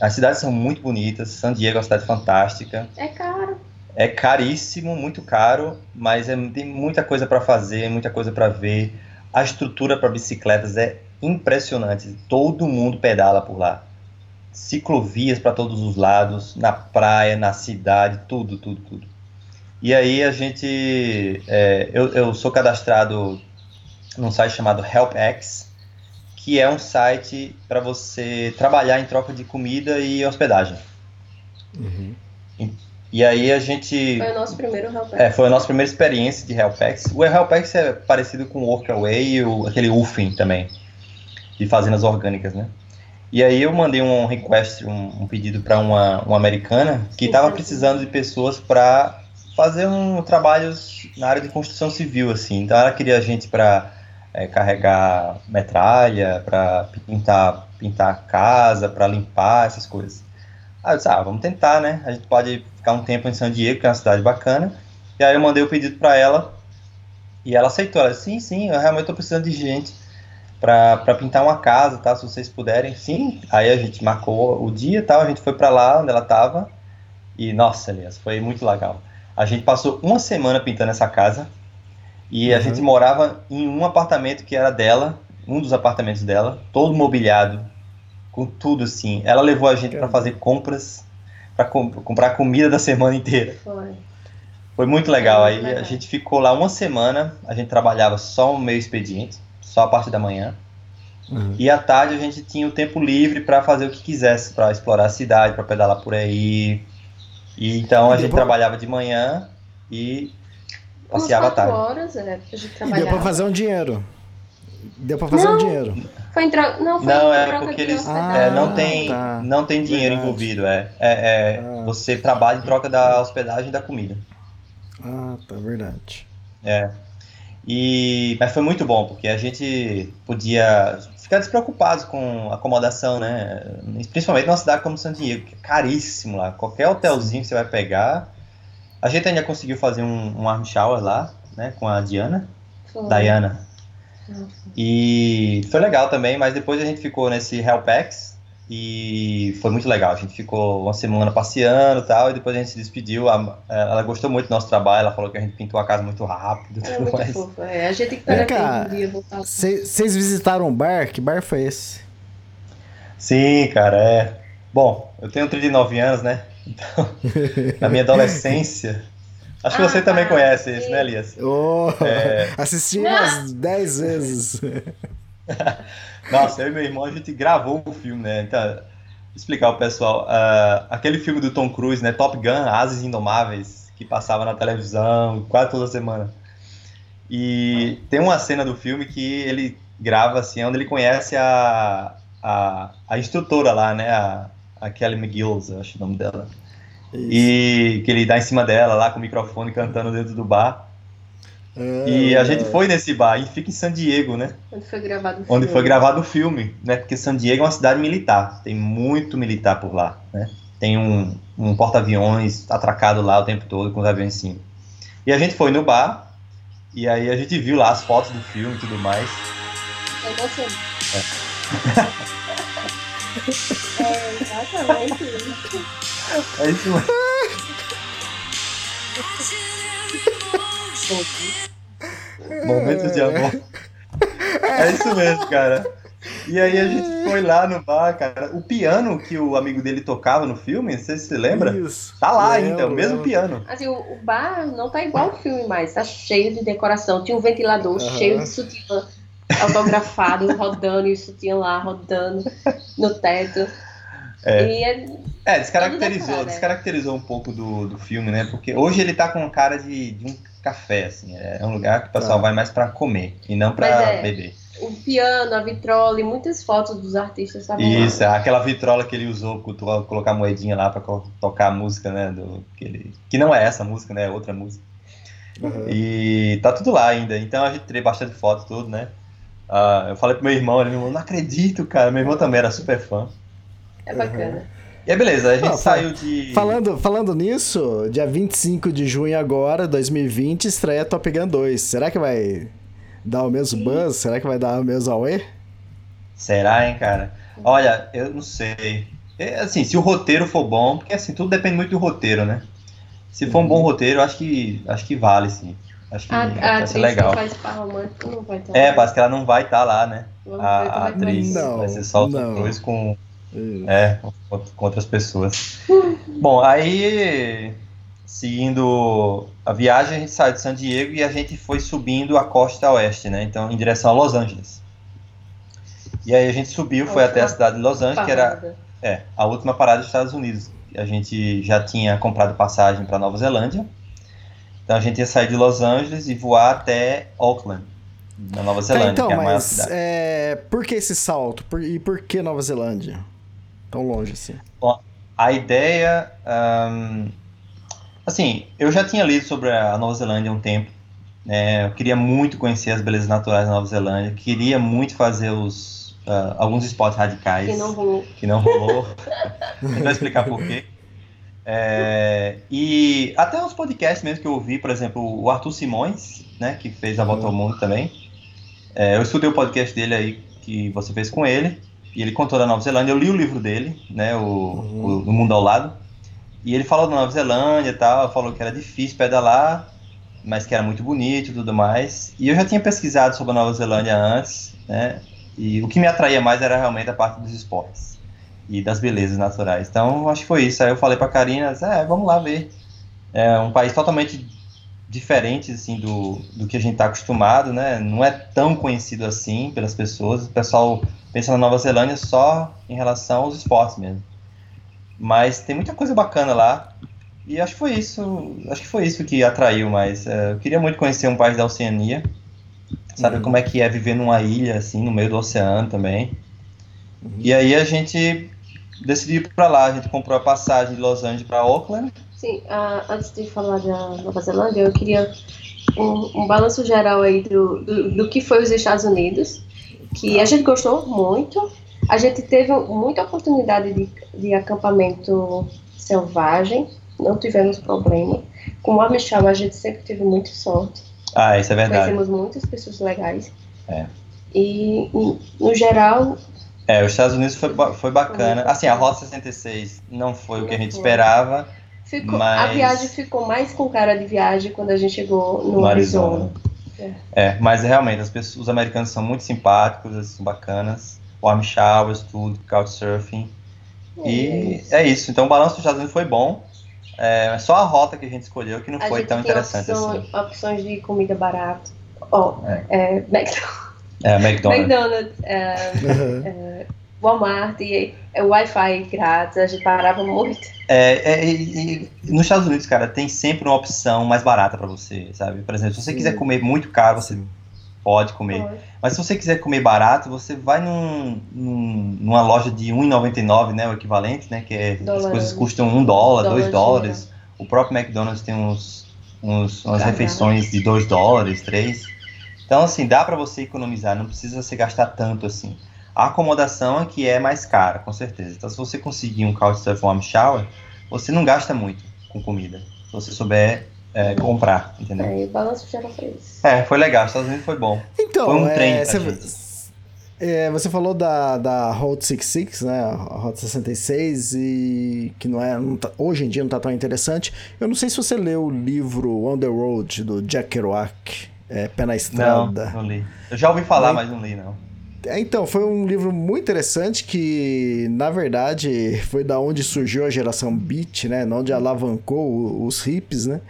Speaker 4: As cidades são muito bonitas, San Diego é uma cidade fantástica.
Speaker 5: É caro.
Speaker 4: É caríssimo, muito caro, mas é- tem muita coisa para fazer, muita coisa para ver. A estrutura para bicicletas é impressionante. Todo mundo pedala por lá. Ciclovias para todos os lados, na praia, na cidade, tudo, tudo, tudo. E aí a gente, é, eu, eu sou cadastrado num site chamado HelpX, que é um site para você trabalhar em troca de comida e hospedagem.
Speaker 2: Uhum.
Speaker 4: E aí a gente
Speaker 5: Foi o nosso primeiro helper.
Speaker 4: é, foi a nossa primeira experiência de Hellpacks. O Hellpacks é parecido com o Workaway e o, aquele UFIN também, de fazendas orgânicas, né? E aí eu mandei um request, um, um pedido para uma, uma americana que estava precisando de pessoas para fazer um trabalhos na área de construção civil, assim. Então ela queria gente para carregar metralha, para pintar, pintar a casa, para limpar essas coisas. Aí eu disse, ah, vamos tentar, né? A gente pode ficar um tempo em San Diego, que é uma cidade bacana. E aí eu mandei o pedido para ela e ela aceitou. Ela disse, sim, sim, eu realmente estou precisando de gente para pintar uma casa, tá? Se vocês puderem, sim. Aí a gente marcou o dia, tal. A gente foi para lá onde ela estava e nossa, Elias, foi muito legal. A gente passou uma semana pintando essa casa e a
Speaker 2: Uhum.
Speaker 4: gente morava em um apartamento que era dela, um dos apartamentos dela, todo mobiliado, com tudo assim. Ela levou a gente para fazer compras, para comprar comida da semana inteira.
Speaker 5: Foi.
Speaker 4: Foi muito legal.
Speaker 5: Foi
Speaker 4: Aí a gente ficou lá uma semana, a gente trabalhava só o meio expediente, só a parte da manhã.
Speaker 2: Uhum.
Speaker 4: E à tarde a gente tinha o tempo livre para fazer o que quisesse, para explorar a cidade, para pedalar por aí. E então a gente trabalhava de manhã e passeava à tarde.
Speaker 5: horas, é, a gente
Speaker 2: E deu pra fazer um dinheiro. Deu pra fazer um
Speaker 5: Não.
Speaker 2: dinheiro.
Speaker 5: Foi em tro... Não, foi
Speaker 4: Não, é porque eles é,
Speaker 2: Ah,
Speaker 4: não tem
Speaker 2: tá.
Speaker 4: não tem dinheiro
Speaker 2: Verdade.
Speaker 4: envolvido, é, é, é
Speaker 2: Ah.
Speaker 4: você trabalha em troca da hospedagem e da comida.
Speaker 2: Ah, tá, verdade.
Speaker 4: É. E, mas foi muito bom, porque a gente podia ficar despreocupado com acomodação, né? Principalmente numa cidade como San Diego, que é caríssimo lá. Qualquer hotelzinho que você vai pegar A gente ainda conseguiu fazer um, um arm shower lá, né, com a Diana,
Speaker 5: Foi.
Speaker 4: Diana. E foi legal também, mas depois a gente ficou nesse Hellpacks e foi muito legal. A gente ficou uma semana passeando e tal, e depois a gente se despediu. A- Ela gostou muito do nosso trabalho, ela falou que a gente pintou a casa muito rápido e
Speaker 5: É
Speaker 4: tudo
Speaker 5: muito
Speaker 4: mais.
Speaker 5: fofo. É, a gente tem que
Speaker 2: cá,
Speaker 5: aquele um dia voltar.
Speaker 2: Vocês visitaram um bar? Que bar foi esse?
Speaker 4: Sim, cara, é. Bom, eu tenho 39 anos, né? Então, na minha adolescência. Acho que
Speaker 5: Ah,
Speaker 4: você também
Speaker 5: tá,
Speaker 4: conhece esse,
Speaker 5: sim.
Speaker 4: né, Elias?
Speaker 2: Oh,
Speaker 4: É.
Speaker 2: Assisti umas 10 vezes.
Speaker 4: Nossa, eu e meu irmão, a gente gravou o filme, né? Então, explicar ao pessoal. ah, aquele filme do Tom Cruise, né? Top Gun, Ases Indomáveis, que passava na televisão quase toda semana. E tem uma cena do filme que ele grava, assim, onde ele conhece a, a, a instrutora lá, né? A, a Kelly McGills, acho o nome dela. E que ele dá em cima dela lá com o microfone cantando dentro do bar. E a gente foi nesse bar e fica em San Diego, né?
Speaker 5: Onde foi gravado o
Speaker 4: Onde
Speaker 5: filme.
Speaker 4: foi gravado o filme, né? Porque San Diego é uma cidade militar, tem muito militar por lá, né? Tem um, um porta-aviões atracado lá o tempo todo com os aviões em cima. E a gente foi no bar e aí a gente viu lá as fotos do filme e tudo mais.
Speaker 5: É você. É exatamente isso.
Speaker 4: É isso mesmo. Momentos de amor. É isso mesmo, cara. E aí a gente foi lá no bar, cara. O piano que o amigo dele tocava no filme, você se lembra?
Speaker 2: Isso.
Speaker 4: Tá lá
Speaker 2: Lembro,
Speaker 4: ainda, o mesmo
Speaker 2: lembro.
Speaker 4: piano.
Speaker 5: Assim, o, o bar não tá igual ao filme mais, tá cheio de decoração. Tinha um ventilador
Speaker 2: Aham.
Speaker 5: cheio de sutiã autografado, rodando, e o sutiã lá rodando no teto.
Speaker 4: É.
Speaker 5: E é,
Speaker 4: É, descaracterizou,
Speaker 5: decorado, é.
Speaker 4: descaracterizou um pouco do, do filme, né? Porque hoje ele tá com cara de, de um café, assim. É um lugar que o pessoal
Speaker 2: Tá.
Speaker 4: vai mais pra comer e não pra
Speaker 5: Mas é.
Speaker 4: beber.
Speaker 5: o piano, a vitrola e muitas fotos dos artistas estavam lá.
Speaker 4: Isso, é aquela vitrola que ele usou pra tu- colocar moedinha lá pra co- tocar a música, né? Do, que, ele, que não é essa música, né? É outra música.
Speaker 2: Uhum.
Speaker 4: E tá tudo lá ainda. Então a gente tirei bastante foto, tudo, né? Ah, eu falei pro meu irmão, ele me falou, não acredito, cara. Meu irmão também era super fã.
Speaker 5: É bacana.
Speaker 4: E aí, beleza, a gente
Speaker 2: Ah,
Speaker 4: saiu de.
Speaker 2: Falando, falando nisso, dia 25 de junho agora, 2020, estreia Top Gun 2. Será que vai dar o mesmo buzz? Será que vai dar o mesmo auê?
Speaker 4: Será, hein, cara? Olha, eu não sei. É, assim, se o roteiro for bom, porque assim, tudo depende muito do roteiro, né? Se for um bom roteiro, eu acho que acho que vale, sim. Acho que
Speaker 5: A, a
Speaker 4: vai ser
Speaker 5: atriz
Speaker 4: legal.
Speaker 5: que faz par romântico não vai estar.
Speaker 4: É, parece que ela não vai estar lá, né? A, a
Speaker 5: é
Speaker 4: atriz.
Speaker 2: Não,
Speaker 4: vai ser só o Tom
Speaker 2: não.
Speaker 4: Cruise com,
Speaker 2: Hum.
Speaker 4: é, com, outras pessoas. Bom, aí seguindo a viagem, a gente saiu de San Diego e a gente foi subindo a costa oeste, né? Então, em direção a Los Angeles. E aí a gente subiu, foi até a cidade de Los Angeles, que era
Speaker 5: Parada.
Speaker 4: é, a última parada dos Estados Unidos. A gente já tinha comprado passagem para Nova Zelândia. Então a gente ia sair de Los Angeles e voar até Auckland, na Nova
Speaker 2: Tá,
Speaker 4: Zelândia,
Speaker 2: então,
Speaker 4: que é a maior
Speaker 2: mas
Speaker 4: cidade.
Speaker 2: é, por que esse salto? Por- e por que Nova Zelândia? Tão longe assim.
Speaker 4: A ideia. ahn, assim, eu já tinha lido sobre a Nova Zelândia há um tempo. né, eu queria muito conhecer as belezas naturais da Nova Zelândia. Queria muito fazer os, ah, alguns esportes radicais.
Speaker 5: Que não vou.
Speaker 4: que não rolou. Vai explicar por quê. É, e até uns podcasts mesmo que eu ouvi, por exemplo, o Arthur Simões, né, que fez a Volta ao Mundo também. É, eu estudei o podcast dele aí, que você fez com ele, e ele contou da Nova Zelândia. Eu li o livro dele, né, o, o, o Mundo ao Lado, e ele falou da Nova Zelândia e tal, falou que era difícil pedalar, mas que era muito bonito e tudo mais. E eu já tinha pesquisado sobre a Nova Zelândia antes, né, e o que me atraía mais era realmente a parte dos esportes e das belezas naturais. Então, acho que foi isso. Aí eu falei pra Karina, é, vamos lá ver. É um país totalmente diferente, assim, do, do que a gente tá acostumado, né? Não é tão conhecido assim pelas pessoas. O pessoal pensa na Nova Zelândia só em relação aos esportes mesmo. Mas tem muita coisa bacana lá. E acho que foi isso, acho que foi isso que atraiu mais. É, eu queria muito conhecer um país da Oceania, saber
Speaker 2: Uhum.
Speaker 4: como é que é viver numa ilha, assim, no meio do oceano também. E aí a gente decidiu ir pra lá, a gente comprou a passagem de Los Angeles para Auckland.
Speaker 5: Sim, ah, antes de falar da Nova Zelândia, eu queria um, um balanço geral aí do, do, do que foi os Estados Unidos, que a gente gostou muito. A gente teve muita oportunidade de, de acampamento selvagem, não tivemos problema. Com o Amichal, a gente sempre teve muita sorte.
Speaker 4: Ah, isso é verdade.
Speaker 5: Conhecemos muitas pessoas legais.
Speaker 4: É.
Speaker 5: E, no geral,
Speaker 4: É, os Estados Unidos foi, foi bacana. Assim, a Rota 66 não foi o que a gente esperava
Speaker 5: ficou, a
Speaker 4: Mas-
Speaker 5: viagem ficou mais com cara de viagem quando a gente chegou no,
Speaker 4: no
Speaker 5: Arizona.
Speaker 4: Arizona. É, mas realmente, as pessoas, os americanos são muito simpáticos, eles são bacanas. Warm showers, tudo, couchsurfing. E é isso. Então o balanço dos Estados Unidos foi bom. É só a rota que a gente escolheu que não
Speaker 5: A
Speaker 4: foi tão interessante
Speaker 5: opções,
Speaker 4: assim.
Speaker 5: opções de comida barata. Ó,
Speaker 4: É.
Speaker 5: é, McDonald's,
Speaker 4: É, McDonald's.
Speaker 5: McDonald's, é, Walmart, e, é, Wi-Fi grátis, a gente parava muito.
Speaker 4: É, é, e, e nos Estados Unidos, cara, tem sempre uma opção mais barata pra você, sabe? Por exemplo, se você
Speaker 2: Sim.
Speaker 4: quiser comer muito caro, você pode comer. Mas se você quiser comer barato, você vai num, num- numa loja de R$1,99, né? O equivalente, né? Que é, as coisas custam um dólar,
Speaker 5: Dólar
Speaker 4: dois dólares. O próprio McDonald's tem uns, uns, umas refeições de 2 dólares, 3. Então, assim, dá pra você economizar, não precisa você gastar tanto assim. A acomodação é que é mais cara, com certeza. Então, se você conseguir um Couchsurfing Warm Shower, você não gasta muito com comida. Se você souber é, comprar, entendeu?
Speaker 5: Aí o balanço geral foi isso.
Speaker 4: É, foi legal. Os Estados Unidos foi bom.
Speaker 2: Então,
Speaker 4: Foi um
Speaker 2: é,
Speaker 4: trem
Speaker 2: é, você falou da, da Route 66, né? A Route 66, e que não é. não tá- hoje em dia não tá tão interessante. Eu não sei se você leu o livro On the Road, do Jack Kerouac, é, Pé na
Speaker 4: Não,
Speaker 2: Estrada.
Speaker 4: não li. Eu já ouvi falar, mas não li, não.
Speaker 2: É, Então, foi um livro muito interessante que, na verdade, foi da onde surgiu a geração beat, né? Onde alavancou os hips, né?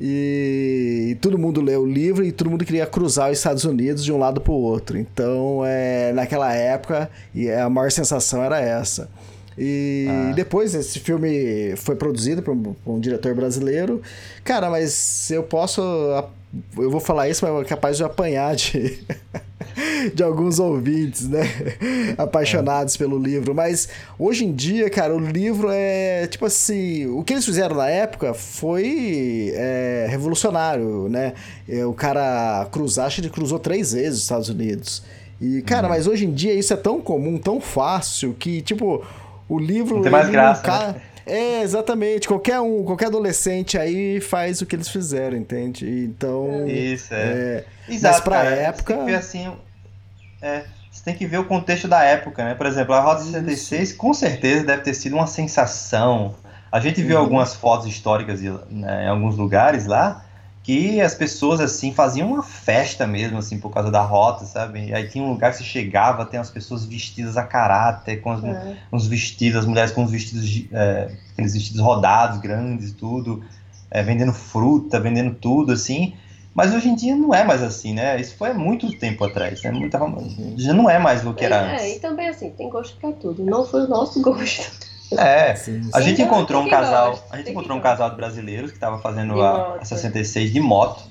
Speaker 2: E, e todo mundo leu o livro e todo mundo queria cruzar os Estados Unidos de um lado para o outro. Então, é, naquela época, e a maior sensação era essa. E
Speaker 4: Ah.
Speaker 2: depois esse filme foi produzido por um, por um diretor brasileiro. Cara, mas eu posso. Eu vou falar isso, mas é capaz de apanhar de, de alguns ouvintes, né? Apaixonados pelo livro. Mas hoje em dia, cara, o livro é tipo assim. O que eles fizeram na época foi é, revolucionário, né? É, O cara cruzar, acho que ele cruzou três vezes os Estados Unidos. E, cara,
Speaker 4: Uhum.
Speaker 2: mas hoje em dia isso é tão comum, tão fácil, que, tipo, o livro.
Speaker 4: Não tem mais graça,
Speaker 2: ca-
Speaker 4: né?
Speaker 2: É, exatamente. Qualquer um, qualquer adolescente aí faz o que eles fizeram, entende? Então.
Speaker 4: Isso, é.
Speaker 2: é,
Speaker 4: Exato,
Speaker 2: mas pra
Speaker 4: cara,
Speaker 2: época-
Speaker 4: Você tem que ver assim. É, você tem que ver o contexto da época, né? Por exemplo, a Rota 66 com certeza deve ter sido uma sensação. A gente viu
Speaker 2: Uhum.
Speaker 4: algumas fotos históricas né, em alguns lugares lá que as pessoas assim faziam uma festa mesmo assim por causa da rota, sabe? Aí tinha um lugar que você chegava, tem as pessoas vestidas a caráter, com as,
Speaker 5: É.
Speaker 4: uns vestidos, as mulheres com uns vestidos, é, aqueles vestidos rodados, grandes, tudo, é, vendendo fruta, vendendo tudo, assim. Mas hoje em dia não é mais assim, né? Isso foi há muito tempo atrás, né? Muita, já não é mais o que era
Speaker 5: É, e
Speaker 4: antes.
Speaker 5: também assim, tem gosto pra tudo. Não foi o nosso gosto.
Speaker 4: É,
Speaker 2: sim,
Speaker 4: a
Speaker 5: Sim,
Speaker 4: gente
Speaker 5: tem
Speaker 4: encontrou um casal, a gente encontrou um casal de brasileiros que estava fazendo a, a 66 de moto.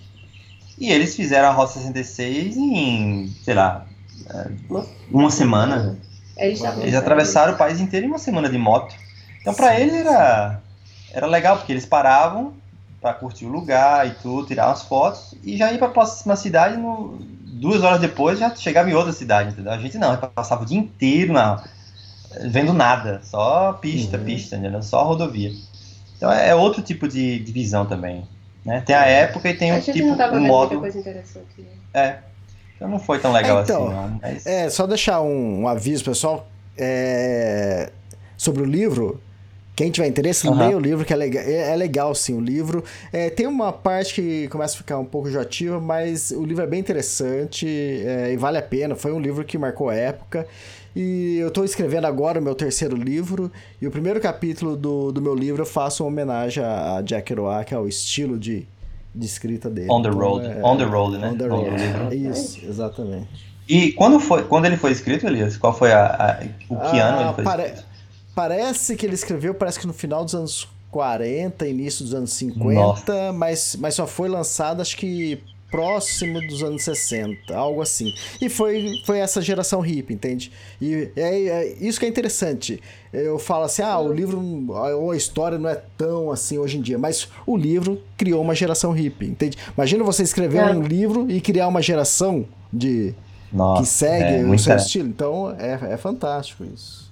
Speaker 4: E eles fizeram a Rota 66 em, sei lá, uma semana.
Speaker 5: Eles,
Speaker 4: Eles atravessaram o país inteiro em uma semana de moto. Então pra
Speaker 2: Sim,
Speaker 4: ele era, era legal, porque eles paravam pra curtir o lugar e tudo, tirar umas fotos e já ir pra próxima cidade no, duas horas depois já chegava em outra cidade, entendeu? A gente não, a gente passava o dia inteiro na, vendo nada, só pista,
Speaker 2: Uhum.
Speaker 4: pista, entendeu? Só rodovia. Então é outro tipo de, de visão também. Né? Tem a época e tem
Speaker 5: A
Speaker 4: um
Speaker 5: gente
Speaker 4: tipo, um modo.
Speaker 5: coisa interessante. né?
Speaker 4: É. Então não foi tão legal
Speaker 2: Então,
Speaker 4: assim, não. Mas...
Speaker 2: É, só deixar um, um aviso, pessoal, é, sobre o livro. Quem tiver interesse,
Speaker 4: Aham.
Speaker 2: leia o livro, que é legal, é, é legal sim o livro. É, tem uma parte que começa a ficar um pouco enjoativa, mas o livro é bem interessante é, e vale a pena. Foi um livro que marcou a época. E eu estou escrevendo agora o meu terceiro livro. E o primeiro capítulo do, do meu livro eu faço uma homenagem a Jack Kerouac, ao estilo de, de escrita dele.
Speaker 4: On the
Speaker 2: Então,
Speaker 4: road.
Speaker 2: é-
Speaker 4: On the road, né?
Speaker 2: On the road. Isso, exatamente.
Speaker 4: E quando, foi, quando ele foi escrito, Elias? Qual foi a, a- o que
Speaker 2: Ah,
Speaker 4: ano ele foi
Speaker 2: pare-
Speaker 4: escrito?
Speaker 2: Parece que ele escreveu, parece que no final dos anos 40, início dos anos 50, mas, mas só foi lançado acho que próximo dos anos 60, algo assim. E foi, foi essa geração hippie, entende? E é, é isso que é interessante. Eu falo assim, ah, o livro ou a história não é tão assim hoje em dia, mas o livro criou uma geração hippie, entende? Imagina você escrever
Speaker 5: É.
Speaker 2: um livro e criar uma geração de
Speaker 4: Nossa,
Speaker 2: que segue
Speaker 4: é,
Speaker 2: o
Speaker 4: muito
Speaker 2: seu estilo. Então é, é fantástico isso.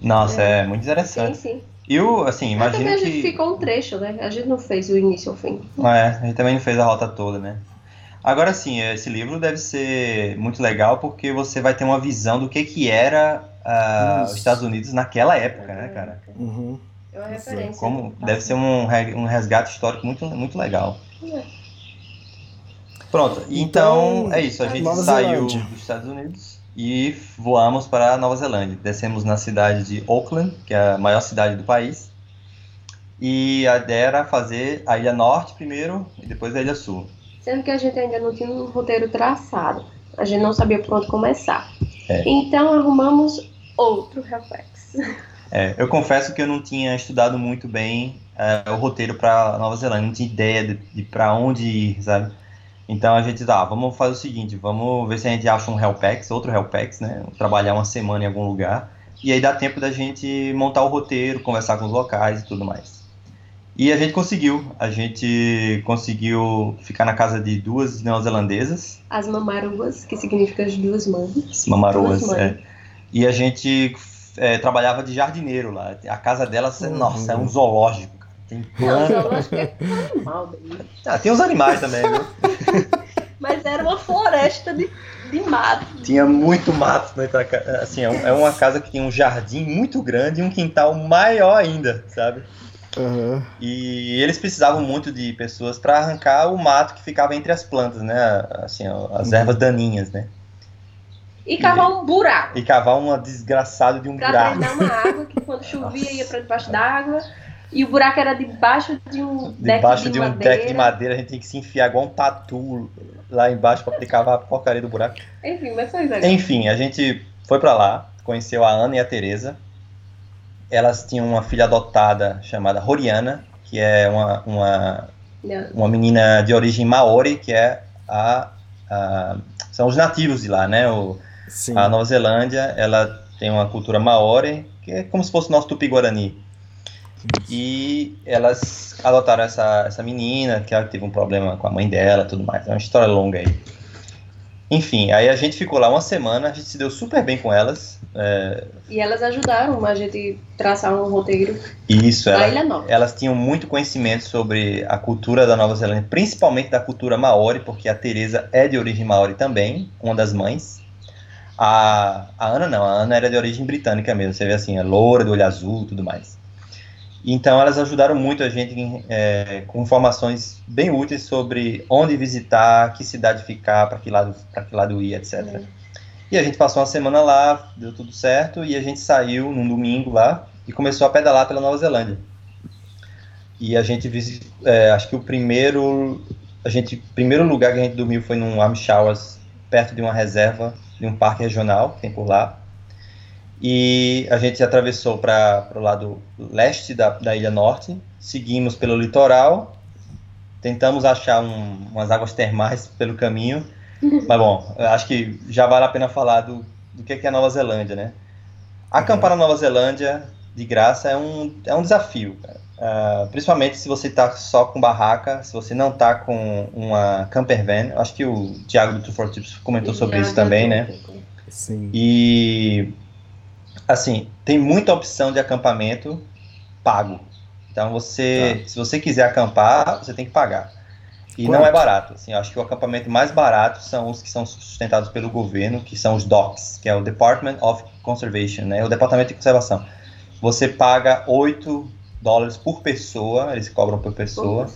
Speaker 4: Nossa, é, muito
Speaker 5: Sim,
Speaker 4: interessante.
Speaker 5: sim.
Speaker 4: E o, assim,
Speaker 5: Mas também
Speaker 4: imagina
Speaker 5: a gente
Speaker 4: que.
Speaker 5: ficou um trecho, né? A gente não fez o início ao fim.
Speaker 4: É, a gente também não fez a rota toda, né? Agora sim, esse livro deve ser muito legal porque você vai ter uma visão do que que era
Speaker 2: Isso.
Speaker 4: os Estados Unidos naquela época, né, cara?
Speaker 2: Uhum.
Speaker 5: É uma referência.
Speaker 4: Como deve ser um, um resgate histórico muito, muito legal.
Speaker 5: É.
Speaker 4: Pronto, então,
Speaker 2: Então,
Speaker 4: é isso. A gente saiu
Speaker 2: Zelândia.
Speaker 4: dos Estados Unidos e voamos para Nova Zelândia. Descemos na cidade de Auckland, que é a maior cidade do país. E a ideia era fazer a Ilha Norte primeiro e depois a Ilha Sul.
Speaker 5: Sendo que a gente ainda não tinha um roteiro traçado. A gente não sabia por onde começar.
Speaker 4: É.
Speaker 5: Então arrumamos outro reflex.
Speaker 4: É, eu confesso que eu não tinha estudado muito bem é, o roteiro para Nova Zelândia, não tinha ideia de, de para onde ir, sabe? Então a gente, ah, vamos fazer o seguinte, vamos ver se a gente acha um Hellpax, outro Hellpax, né? Trabalhar uma semana em algum lugar, e aí dá tempo da gente montar o roteiro, conversar com os locais e tudo mais. E a gente conseguiu, a gente conseguiu ficar na casa de duas neozelandesas,
Speaker 5: As mamaruas, que significa as duas mães. Duas mães.
Speaker 4: é. E a gente é, trabalhava de jardineiro lá. A casa delas,
Speaker 2: Uhum.
Speaker 4: nossa, é um zoológico, Tem
Speaker 5: Não,
Speaker 4: planta.
Speaker 5: zoológico é animal, daí.
Speaker 4: Ah, tem os animais também, viu?
Speaker 5: Mas era uma floresta de, de mato.
Speaker 4: Tinha muito mato da casa. Assim, é é uma casa que tem um jardim muito grande e um quintal maior ainda, sabe?
Speaker 2: Aham.
Speaker 4: E eles precisavam muito de pessoas para arrancar o mato que ficava entre as plantas, né? Assim, as
Speaker 2: Uhum.
Speaker 4: ervas daninhas, né?
Speaker 5: E cavar um buraco.
Speaker 4: E cavar uma desgraçado de um
Speaker 5: Pra
Speaker 4: buraco.
Speaker 5: drenar uma água que quando chovia ia pra debaixo d'água. E o buraco era debaixo de um deck
Speaker 4: Debaixo
Speaker 5: de,
Speaker 4: de um
Speaker 5: madeira.
Speaker 4: deck de madeira, a gente tem que se enfiar igual um tatu lá embaixo para poder cavar a porcaria do buraco.
Speaker 5: Enfim, mas foi legal.
Speaker 4: Enfim, a gente foi pra lá, conheceu a Ana e a Teresa. Elas tinham uma filha adotada chamada Roriana, que é uma, uma,
Speaker 5: Não,
Speaker 4: uma menina de origem maori, que é a, a- são os nativos de lá, né? O,
Speaker 2: Sim.
Speaker 4: a Nova Zelândia, ela tem uma cultura maori, que é como se fosse o nosso tupi-guarani. E elas adotaram essa, essa menina, que ela teve um problema com a mãe dela tudo mais. É uma história longa aí. Enfim, aí a gente ficou lá uma semana, a gente se deu super bem com elas. é,
Speaker 5: E elas ajudaram a gente traçar um roteiro
Speaker 4: isso, ela,
Speaker 5: Ilha Nova.
Speaker 4: elas tinham muito conhecimento sobre a cultura da Nova Zelândia, principalmente da cultura maori, porque a Teresa é de origem maori também, uma das mães. A, a Ana não, a Ana era de origem britânica mesmo, você vê assim, é loura, do olho azul tudo mais. Então elas ajudaram muito a gente é, com informações bem úteis sobre onde visitar, que cidade ficar, para que lado para que lado ir, etc. E a gente passou uma semana lá, deu tudo certo e a gente saiu num domingo lá e começou a pedalar pela Nova Zelândia. E a gente visitou, é, acho que o primeiro, a gente, primeiro lugar que a gente dormiu foi num Arm Showers, perto de uma reserva de um parque regional que tem por lá. E a gente atravessou para o lado leste da, da Ilha Norte, seguimos pelo litoral, tentamos achar um, umas águas termais pelo caminho, mas bom, acho que já vale a pena falar do, do que que é a Nova Zelândia, né? Acampar na Nova Zelândia de graça é um, é um desafio, cara. Ah, principalmente se você está só com barraca, se você não está com uma camper van. Acho que o Thiago do Two for Tips comentou sobre isso também, né?
Speaker 2: Sim.
Speaker 4: E assim, tem muita opção de acampamento pago. Então você, se você quiser acampar, você tem que pagar. E não
Speaker 2: Quanto?
Speaker 4: é barato. Assim, eu acho que o acampamento mais barato são os que são sustentados pelo governo, que são os DOCs, que é o Department of Conservation, né? O Departamento de Conservação. Você paga 8 dólares por pessoa, eles cobram por pessoa.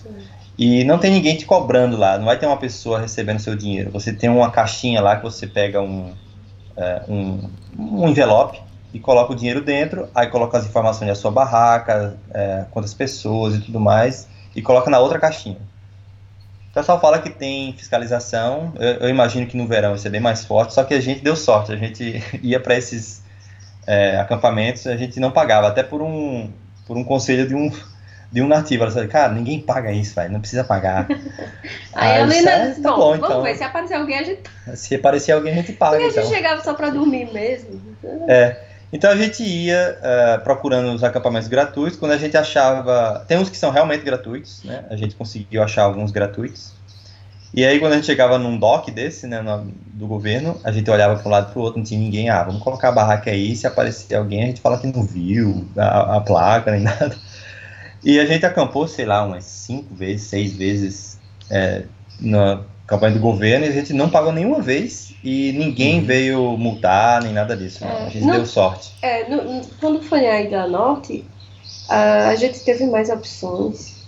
Speaker 4: E não tem ninguém te cobrando lá, não vai ter uma pessoa recebendo seu dinheiro. Você tem uma caixinha lá que você pega um, é, um, um envelope e coloca o dinheiro dentro, aí coloca as informações da sua barraca, é, quantas pessoas e tudo mais, e coloca na outra caixinha. O pessoal fala que tem fiscalização, eu, eu imagino que no verão isso é bem mais forte, só que a gente deu sorte, a gente ia para esses é, acampamentos, a gente não pagava, até por um, por um conselho de um, de um nativo. Ela falou, cara, ninguém paga isso, velho, não precisa pagar.
Speaker 5: Aí
Speaker 4: Ah,
Speaker 5: a
Speaker 4: isso
Speaker 5: Lina
Speaker 4: é-
Speaker 5: disse,
Speaker 4: tá
Speaker 5: bom,
Speaker 4: bom,
Speaker 5: vamos
Speaker 4: então.
Speaker 5: ver, se aparecer alguém, a gente.
Speaker 4: Se aparecer alguém, a gente paga,
Speaker 5: Porque a gente
Speaker 4: então.
Speaker 5: chegava só pra dormir mesmo.
Speaker 4: É. Então a gente ia eh, procurando os acampamentos gratuitos. Quando a gente achava. Tem uns que são realmente gratuitos, né? A gente conseguiu achar alguns gratuitos. E aí, quando a gente chegava num dock desse, né, no- do governo, a gente olhava para um lado para o outro, não tinha ninguém. Ah, vamos colocar a barraca aí, se aparecer alguém, a gente fala que não viu a, a placa nem nada. E a gente acampou, sei lá, umas cinco vezes, seis vezes é, na campanha do governo e a gente não pagou nenhuma vez e ninguém veio multar nem nada disso.
Speaker 5: É,
Speaker 4: A gente
Speaker 5: não-
Speaker 4: deu sorte.
Speaker 5: É, no- no- quando foi a Ilha Norte, a, a gente teve mais opções.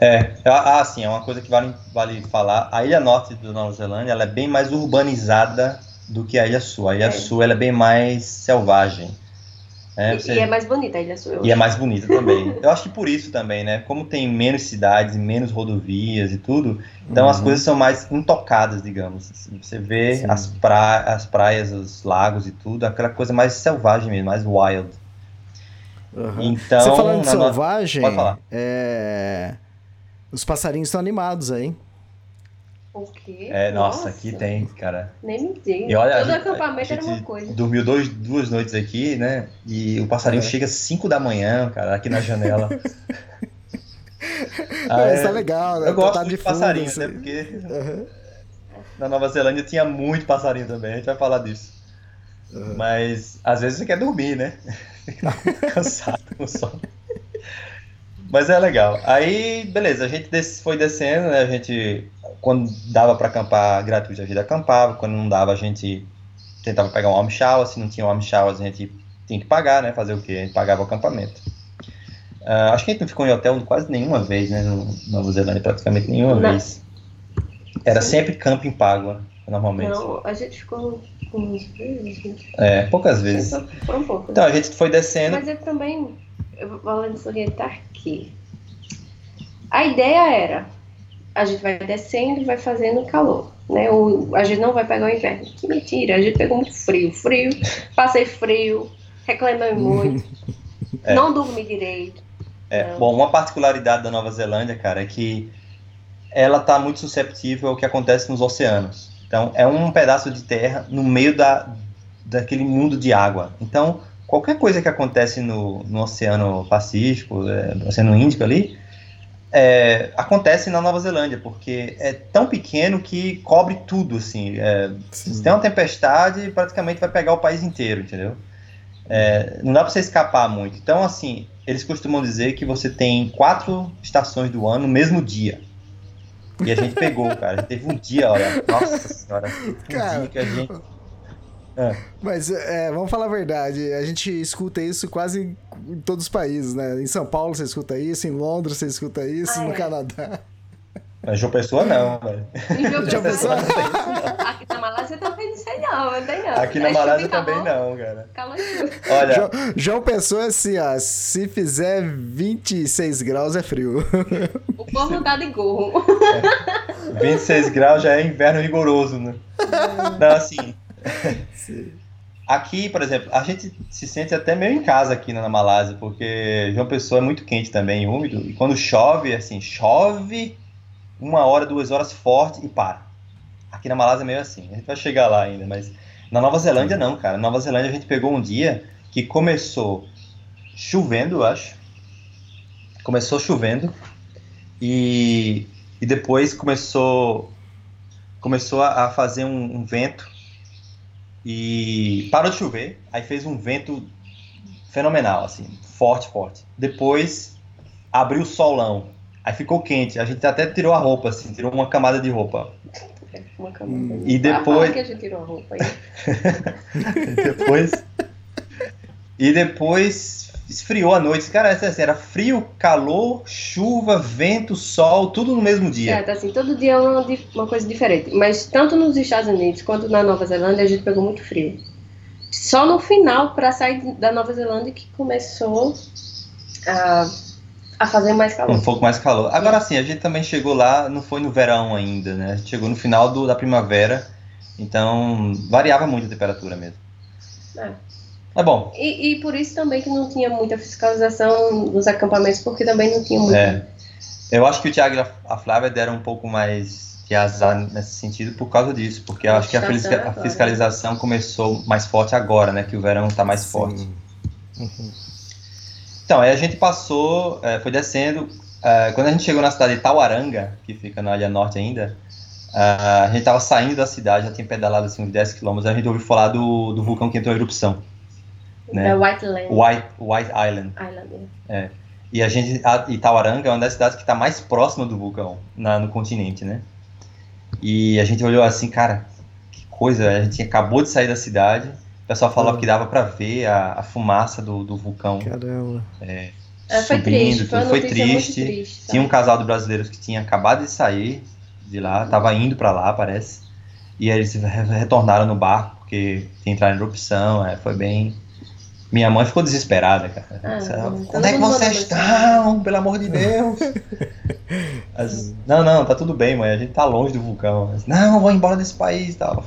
Speaker 4: É, ah, ah, sim, é uma coisa que vale, vale falar. A ilha norte da Nova Zelândia ela é bem mais urbanizada do que a ilha sul. A ilha
Speaker 5: É.
Speaker 4: sul ela é bem mais selvagem. É,
Speaker 5: E-
Speaker 4: você-
Speaker 5: E é mais bonita a Ilha Sul. eu
Speaker 4: E é mais bonita também. Eu acho que por isso também, né? Como tem menos cidades, menos rodovias e tudo, então as
Speaker 2: Uhum.
Speaker 4: coisas são mais intocadas, digamos. assim. Você vê
Speaker 2: Sim.
Speaker 4: as, pra... as praias, os lagos e tudo, aquela coisa mais selvagem mesmo, mais wild.
Speaker 2: Aham.
Speaker 4: Então,
Speaker 2: Você falando de
Speaker 4: no-
Speaker 2: selvagem,
Speaker 4: Pode falar.
Speaker 2: é... os passarinhos estão animados aí.
Speaker 5: O quê?
Speaker 4: É, nossa, aqui tem, cara.
Speaker 5: Nem me diga.
Speaker 4: E olha, a
Speaker 5: Todo
Speaker 4: gente-
Speaker 5: acampamento
Speaker 4: a
Speaker 5: era uma coisa.
Speaker 4: Dormiu dois, duas noites aqui, né? E o passarinho
Speaker 2: É.
Speaker 4: chega às 5 da manhã, cara, aqui na janela. Ah,
Speaker 2: Mas
Speaker 4: é.
Speaker 2: tá legal, né?
Speaker 4: Eu gosto de
Speaker 2: fundo,
Speaker 4: passarinho,
Speaker 2: assim.
Speaker 4: né? Porque
Speaker 2: Aham.
Speaker 4: na Nova Zelândia tinha muito passarinho também, a gente vai falar disso. Mas às vezes você quer dormir, né? Fica cansado com o sono. Mas é legal. Aí, beleza, a gente foi descendo, né? A gente, quando dava pra acampar gratuito, a gente acampava. Quando não dava, a gente tentava pegar um home shower. Se não tinha um home shower, a gente tinha que pagar, né? Fazer o quê? A gente pagava o acampamento. Ah, acho que a gente não ficou em hotel quase nenhuma vez, né? No Nova Zelândia, praticamente nenhuma
Speaker 5: Não.
Speaker 4: vez. Era
Speaker 5: Sim.
Speaker 4: sempre camping pago, normalmente.
Speaker 5: Não, a gente ficou uns vezes.
Speaker 4: É, poucas vezes.
Speaker 5: Foram um pouco.
Speaker 4: Então a gente foi descendo.
Speaker 5: Mas eu também, eu vou salientar que a ideia era, a gente vai descendo e vai fazendo calor, né? O, a gente não vai pegar o inverno. Que mentira, a gente pegou muito frio, frio, passei frio, reclamei muito,
Speaker 4: É.
Speaker 5: não dormi direito.
Speaker 4: É,
Speaker 5: Não.
Speaker 4: bom, uma particularidade da Nova Zelândia, cara, é que ela está muito susceptível ao que acontece nos oceanos. Então, é um pedaço de terra no meio da, daquele mundo de água. Então, qualquer coisa que acontece no, no Oceano Pacífico, é, no Oceano Índico ali, é, acontece na Nova Zelândia, porque é tão pequeno que cobre tudo, assim. É, se tem uma tempestade, praticamente vai pegar o país inteiro, entendeu? É, não dá para você escapar muito. Então, assim, eles costumam dizer que você tem quatro estações do ano no mesmo dia. E a gente pegou, cara. A gente teve um dia, olha, nossa senhora, um
Speaker 2: Cara.
Speaker 4: dia que a gente.
Speaker 2: Mas, é, vamos falar a verdade, a gente escuta isso quase em, todos os países, né? Em São Paulo você escuta isso, em Londres você escuta isso,
Speaker 5: Ah,
Speaker 2: no
Speaker 5: é.
Speaker 2: Canadá.
Speaker 4: Mas João Pessoa não, velho.
Speaker 5: João Pessoa-
Speaker 2: pensou?
Speaker 5: Aqui na Malásia também não sei não, não tem não.
Speaker 4: Aqui na
Speaker 5: É
Speaker 4: Malásia também não, cara.
Speaker 5: Calor.
Speaker 4: Olha,
Speaker 2: João, João Pessoa, assim, ó, se fizer 26 graus é frio.
Speaker 5: O povo tá de gorro.
Speaker 4: 26 graus já é inverno rigoroso, né? Não, assim. Aqui, por exemplo, a gente se sente até meio em casa aqui na Malásia, porque João Pessoa é muito quente também, úmido, e quando chove, assim, chove uma hora, duas horas forte e para. Aqui na Malásia é meio assim, a gente vai chegar lá ainda, mas na Nova Zelândia não, cara. Na Nova Zelândia a gente pegou um dia que começou chovendo, eu acho. Começou chovendo e, e depois começou começou a, a fazer um, um vento e parou de chover, aí fez um vento fenomenal, assim, forte, forte. Depois abriu o solão, aí ficou quente, a gente até tirou a roupa, assim, tirou uma camada de roupa.
Speaker 5: Uma camada.
Speaker 4: E
Speaker 5: Ah,
Speaker 4: depois-
Speaker 5: fala que a gente tirou a roupa aí.
Speaker 4: E depois. e depois esfriou a noite. Cara, assim, era frio, calor, chuva, vento, sol, tudo no mesmo dia.
Speaker 5: Certo, assim, todo dia é uma, uma coisa diferente. Mas tanto nos Estados Unidos quanto na Nova Zelândia a gente pegou muito frio. Só no final, para sair da Nova Zelândia, que começou a, a fazer mais calor.
Speaker 4: Um pouco mais calor. Agora sim, a gente também chegou lá, não foi no verão ainda, né? A gente chegou no final do- da primavera, então variava muito a temperatura mesmo.
Speaker 5: É.
Speaker 4: É bom.
Speaker 5: E, e por isso também que não tinha muita fiscalização nos acampamentos, porque também não tinha muito.
Speaker 4: É. Eu acho que o Thiago e a- Flávia deram um pouco mais de azar nesse sentido por causa disso, porque eu acho que a, a
Speaker 5: agora.
Speaker 4: fiscalização começou mais forte agora, né? Que o verão está mais forte. Então, aí a gente passou, é, foi descendo. é, quando a gente chegou na cidade de Tauaranga, que fica na Ilha Norte ainda, a gente tava saindo da cidade, já tinha pedalado assim uns 10 km, a gente ouviu falar do, do vulcão que entrou em erupção. Né?
Speaker 5: Da White Land.
Speaker 4: White, White Island.
Speaker 5: Island.
Speaker 4: É. E a gente, a Itauranga é uma das cidades que está mais próxima do vulcão na, no continente, né? E a gente olhou assim, cara, que coisa, a gente acabou de sair da cidade, o pessoal falou
Speaker 2: Ah.
Speaker 4: que dava para ver a, a fumaça do, do vulcão
Speaker 2: Caramba.
Speaker 4: é,
Speaker 5: É, foi
Speaker 4: subindo,
Speaker 5: triste, foi
Speaker 4: foi triste.
Speaker 5: triste,
Speaker 4: Tinha um casal de brasileiros que tinha acabado de sair de lá, tava indo para lá, parece. E aí eles re- retornaram no barco porque tinha entrado em erupção, é, foi bem. Minha mãe ficou desesperada, cara.
Speaker 5: Ah, todo
Speaker 4: Onde é que vocês estão? Pelo amor de Deus! As- não, não, tá tudo bem, mãe. A gente tá longe do vulcão. As- Não, vou embora desse país e tal.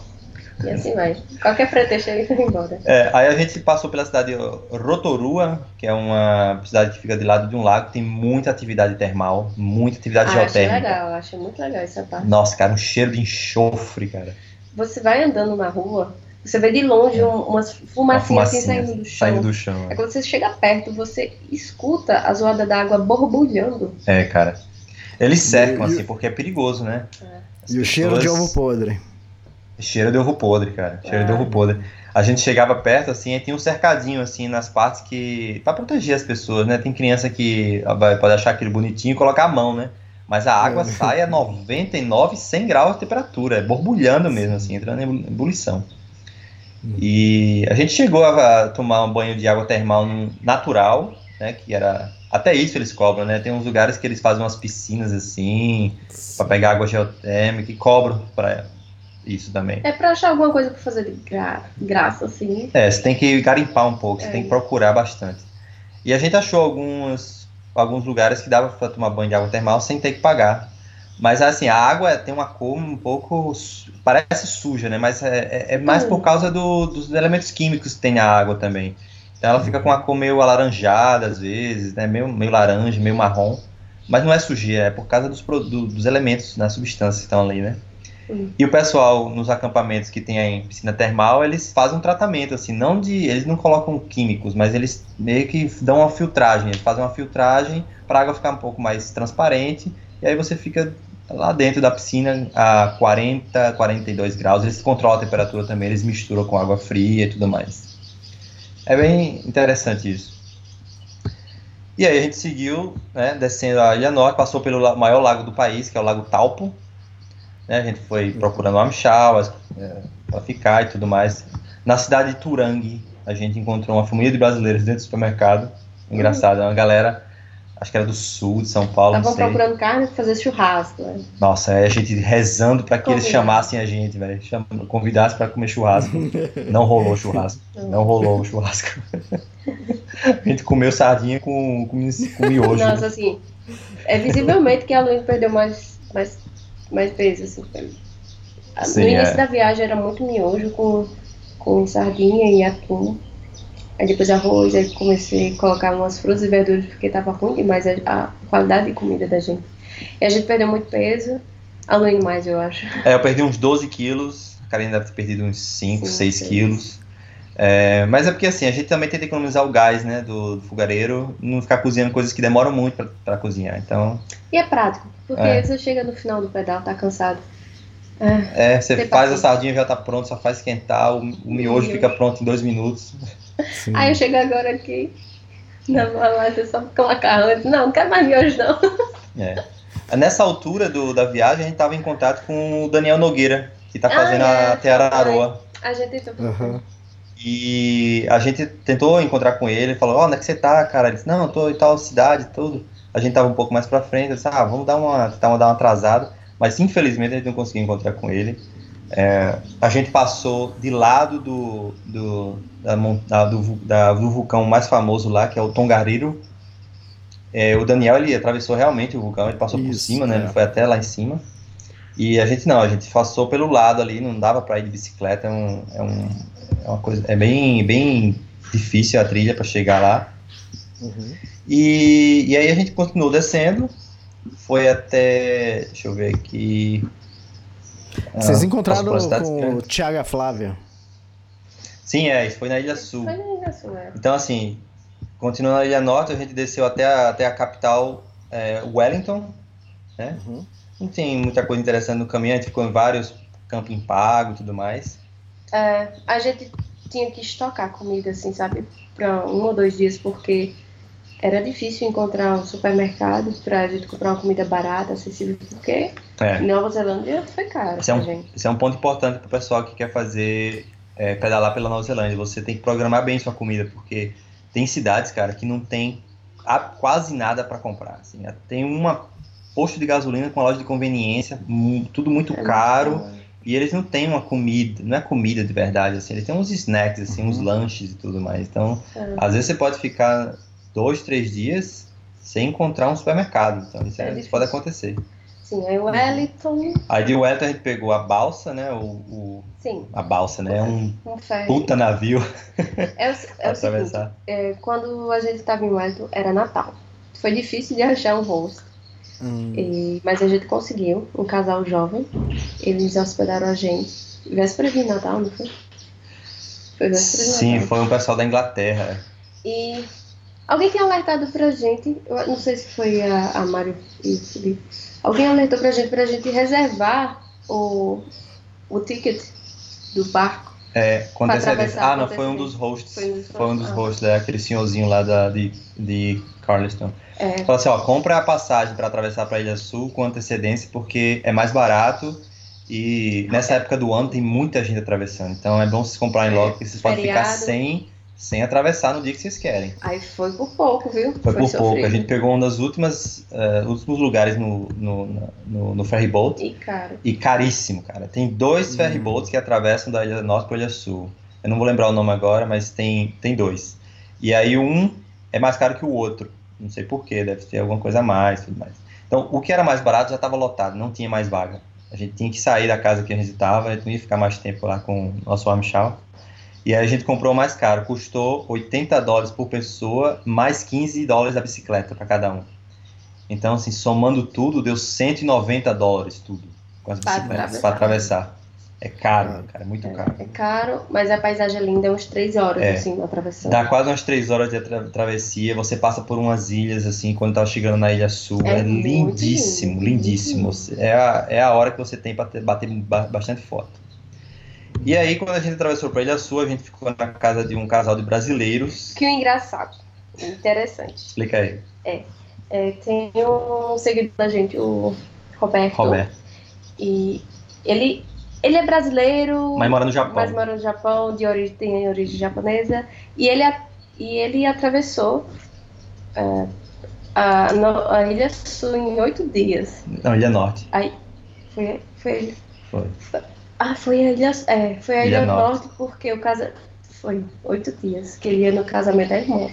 Speaker 5: E assim vai. Qualquer pretexto ele vai embora.
Speaker 4: É, aí a gente passou pela cidade de Rotorua, que é uma cidade que fica de lado de um lago, tem muita atividade termal, muita atividade
Speaker 5: Ah, achei
Speaker 4: geotérmica.
Speaker 5: legal, achei muito legal essa parte.
Speaker 4: Nossa, cara, um cheiro de enxofre, cara.
Speaker 5: Você vai andando na rua, você vê de longe um- umas
Speaker 4: Uma
Speaker 5: fumacinhas assim saindo do chão.
Speaker 4: saindo do chão.
Speaker 5: Aí quando você chega perto, você escuta a zoada d'água borbulhando.
Speaker 4: É, cara. Eles cercam,
Speaker 2: E- e-
Speaker 4: assim, porque é perigoso, né? As
Speaker 2: E o cheiro de
Speaker 4: pessoas-
Speaker 2: ovo podre.
Speaker 4: Cheiro de ovo podre, cara. Cheiro de
Speaker 5: Ah.
Speaker 4: ovo podre. A gente chegava perto, assim, e tinha um cercadinho, assim, nas partes que. pra proteger as pessoas, né? Tem criança que vai- pode achar aquele bonitinho e colocar a mão, né? Mas a água
Speaker 2: É.
Speaker 4: sai a 99, 100 graus de temperatura, é borbulhando mesmo, assim, entrando em ebulição. E a gente chegou a tomar um banho de água termal natural, né? Que era. Até isso eles cobram, né? Tem uns lugares que eles fazem umas piscinas assim, pra pegar água geotérmica e cobram pra isso também.
Speaker 5: É pra achar alguma coisa pra fazer de gra- graça, assim.
Speaker 4: É, você tem que garimpar um pouco, você
Speaker 5: É.
Speaker 4: tem que procurar bastante. E a gente achou alguns, alguns lugares que dava para tomar banho de água termal sem ter que pagar. Mas assim, a água tem uma cor um pouco. parece suja, né? Mas é, é- é mais
Speaker 5: Hum.
Speaker 4: por causa do- dos elementos químicos que tem na água também. Então ela fica com uma cor meio alaranjada às vezes, né? Meio, meio laranja, meio marrom. Mas não é sujeira, é por causa dos, dos elementos, das substâncias que estão ali, né?
Speaker 5: Hum.
Speaker 4: E o pessoal nos acampamentos que tem aí piscina termal, eles fazem um tratamento, assim, não de. Eles não colocam químicos, mas eles meio que dão uma filtragem. Eles fazem uma filtragem para a água ficar um pouco mais transparente. E aí você fica lá dentro da piscina a 40, 42 graus. Eles controlam a temperatura também, eles misturam com água fria e tudo mais. É bem interessante isso. E aí a gente seguiu, né, descendo a Ilha Norte, passou pelo maior lago do país, que é o Lago Taupo. Né, a gente foi procurando Amchal para ficar e tudo mais. Na cidade de Turangue, a gente encontrou uma família de brasileiros dentro do supermercado. Engraçado, é uma galera, acho que era do sul de São Paulo,
Speaker 5: Estavam procurando carne pra fazer churrasco. Né?
Speaker 4: Nossa, aí a gente rezando para que eles
Speaker 5: Convidar.
Speaker 4: chamassem a gente, velho. Cham- Convidassem para comer churrasco. Não rolou churrasco. Não rolou o churrasco. a gente comeu sardinha com, com, com miojo.
Speaker 5: Nossa, assim, é visivelmente que a Luísa perdeu mais, mais, mais peso, assim.
Speaker 4: Sim,
Speaker 5: no início
Speaker 4: é.
Speaker 5: da viagem era muito miojo com, com sardinha e atum. Aí depois arroz, aí comecei a colocar umas frutas e verduras porque tava ruim demais a, a qualidade de comida da gente. E a gente perdeu muito peso, a Luísa mais, eu acho.
Speaker 4: É, eu perdi uns 12 quilos. A Karine deve ter perdido uns 5,
Speaker 5: Sim,
Speaker 4: 6
Speaker 5: sim.
Speaker 4: quilos. É, mas é porque assim, a gente também tenta economizar o gás, né, do, do fogareiro, não ficar cozinhando coisas que demoram muito para cozinhar. Então,
Speaker 5: E é prático, porque
Speaker 4: É.
Speaker 5: você chega no final do pedal, tá cansado. Ah,
Speaker 4: é, você faz a
Speaker 5: paciência.
Speaker 4: sardinha já tá pronto, só faz esquentar, o, o miojo
Speaker 5: Miojo.
Speaker 4: fica pronto em dois minutos.
Speaker 2: Sim.
Speaker 5: Aí eu chego agora aqui na balada só com macarrão. Eu disse, não, não quero mais miojo, não.
Speaker 4: É. Nessa altura do, da viagem, a gente estava em contato com o Daniel Nogueira, que está
Speaker 5: Ah,
Speaker 4: fazendo
Speaker 5: é,
Speaker 4: a Teararoa.
Speaker 5: A gente tentou.
Speaker 4: E a gente tentou encontrar com ele, falou, ó, onde é que você tá, cara? Ele disse, não, eu tô em tal cidade, tudo. A gente tava um pouco mais pra frente, eu disse, ah, vamos dar uma, tentar dar uma atrasada. Mas infelizmente a gente não conseguiu encontrar com ele. É, a gente passou de lado do, do, da, da- do, da- do vulcão mais famoso lá, que é o Tongariro. É, o Daniel, ele atravessou realmente o vulcão, ele passou por
Speaker 2: Isso,
Speaker 4: cima, né?
Speaker 2: é.
Speaker 4: Ele foi até lá em cima. E a gente não, a gente passou pelo lado ali, não dava pra ir de bicicleta, é, um, é, um, é uma coisa, é bem, bem difícil a trilha para chegar lá.
Speaker 2: Uhum.
Speaker 4: E, e aí a gente continuou descendo, foi até, deixa eu ver aqui.
Speaker 2: Vocês
Speaker 4: Ah,
Speaker 2: encontraram com
Speaker 4: esse-
Speaker 2: o Thiago a Flávia.
Speaker 4: Sim, é, isso foi na Ilha Sul.
Speaker 5: Foi na Ilha Sul, é.
Speaker 4: Então, assim, continuando na Ilha Norte, a gente desceu até a, até a capital é, Wellington, né?
Speaker 2: Uhum.
Speaker 4: Não tem muita coisa interessante no caminho, a gente ficou em vários camping pago e tudo mais.
Speaker 5: É, a gente tinha que estocar comida, assim, sabe? Para um ou dois dias, porque era difícil encontrar um supermercado para a gente comprar uma comida barata, acessível, porque
Speaker 4: É.
Speaker 5: Nova Zelândia foi caro
Speaker 4: Esse é, um,
Speaker 5: gente.
Speaker 4: esse é um ponto importante para o pessoal que quer fazer é, pedalar pela Nova Zelândia. Você tem que programar bem sua comida, porque tem cidades, cara, que não tem quase nada para comprar. Assim. Tem uma posto de gasolina com uma loja de conveniência, tudo muito
Speaker 5: É
Speaker 4: caro.
Speaker 5: muito
Speaker 4: E eles não têm uma comida, não é comida de verdade, assim, eles têm uns snacks, assim, uns lanches e tudo mais. Então,
Speaker 5: É.
Speaker 4: às vezes você pode ficar dois, três dias sem encontrar um supermercado. Então, isso,
Speaker 5: É
Speaker 4: é- isso pode acontecer.
Speaker 5: Sim, aí o Wellington,
Speaker 4: Aí de Wellington a gente pegou a balsa, né? O, o-
Speaker 5: sim,
Speaker 4: a balsa, né? É um
Speaker 5: um ferry.
Speaker 4: puta navio
Speaker 5: É o, é o seguinte, é, quando a gente estava em Wellington, era Natal. Foi difícil de achar um host.
Speaker 2: Hum.
Speaker 5: E- mas a gente conseguiu, um casal jovem. Eles hospedaram a gente. Véspera de Natal, não foi? Foi véspera de
Speaker 4: Sim,
Speaker 5: Natal.
Speaker 4: foi um pessoal da Inglaterra.
Speaker 5: E alguém tinha alertado pra gente, eu não sei se foi a, a Mário e o Felipe, alguém alertou pra gente pra gente reservar o, o ticket do barco.
Speaker 4: É, com antecedência. Ah, não, foi um dos hosts.
Speaker 5: Foi um dos
Speaker 4: Foi um dos
Speaker 5: hosts,
Speaker 4: é, aquele senhorzinho lá da, de, de Carliston.
Speaker 5: É,
Speaker 4: Fala assim, ó, compra a passagem para atravessar para Ilha Sul com antecedência, porque é mais barato e nessa época do ano tem muita gente atravessando. Então é bom vocês comprarem logo, porque vocês podem ficar sem, sem atravessar no dia que vocês querem.
Speaker 5: aí foi por pouco, viu?
Speaker 4: Foi, por pouco.
Speaker 5: sofrido.
Speaker 4: A gente pegou um dos últimos, eh, últimos lugares no, no, no, no ferry boat
Speaker 5: E caro.
Speaker 4: e caríssimo, cara. Tem dois
Speaker 2: Hum.
Speaker 4: ferry boats que atravessam da Ilha Norte para Ilha Sul. Eu não vou lembrar o nome agora, mas tem, tem dois. E aí um é mais caro que o outro. Não sei porquê, deve ter alguma coisa a mais tudo mais. Então, o que era mais barato já estava lotado, não tinha mais vaga. A gente tinha que sair da casa que a gente estava, a gente não ia ficar mais tempo lá com o nosso Amchal. E aí a gente comprou mais caro, custou 80 dólares por pessoa, mais 15 dólares da bicicleta para cada um. Então, assim, somando tudo, deu 190 dólares tudo, com as
Speaker 5: Pra
Speaker 4: bicicletas, para atravessar. É caro, cara, é muito caro.
Speaker 5: É caro, mas a paisagem é linda, é uns três horas,
Speaker 4: É.
Speaker 5: assim, atravessando.
Speaker 4: Dá quase umas três horas de atra- travessia, você passa por umas ilhas, assim, quando tá chegando na Ilha Sul.
Speaker 5: É
Speaker 4: É, lindíssimo,
Speaker 5: lindo,
Speaker 4: lindíssimo. É a, é a hora que você tem para bater ba- bastante foto. E aí, quando a gente atravessou pra Ilha Sul, a gente ficou na casa de um casal de brasileiros.
Speaker 5: Que engraçado, interessante.
Speaker 4: Explica aí,
Speaker 5: É, tem um seguidor da gente, o Roberto.
Speaker 4: Roberto.
Speaker 5: E ele, ele é brasileiro,
Speaker 4: Mas mora no Japão.
Speaker 5: mas mora no Japão, de origem, tem origem japonesa. E ele, a- e ele atravessou é, a, no- a Ilha Sul em oito dias.
Speaker 4: Não, Ilha Norte.
Speaker 5: Foi, foi,
Speaker 4: Foi.
Speaker 5: Ah, foi a Ilha, é, foi a
Speaker 4: Ilha
Speaker 5: Ilha,
Speaker 4: Norte.
Speaker 5: Norte. porque o casa foi oito dias que ele ia no casamento da irmã.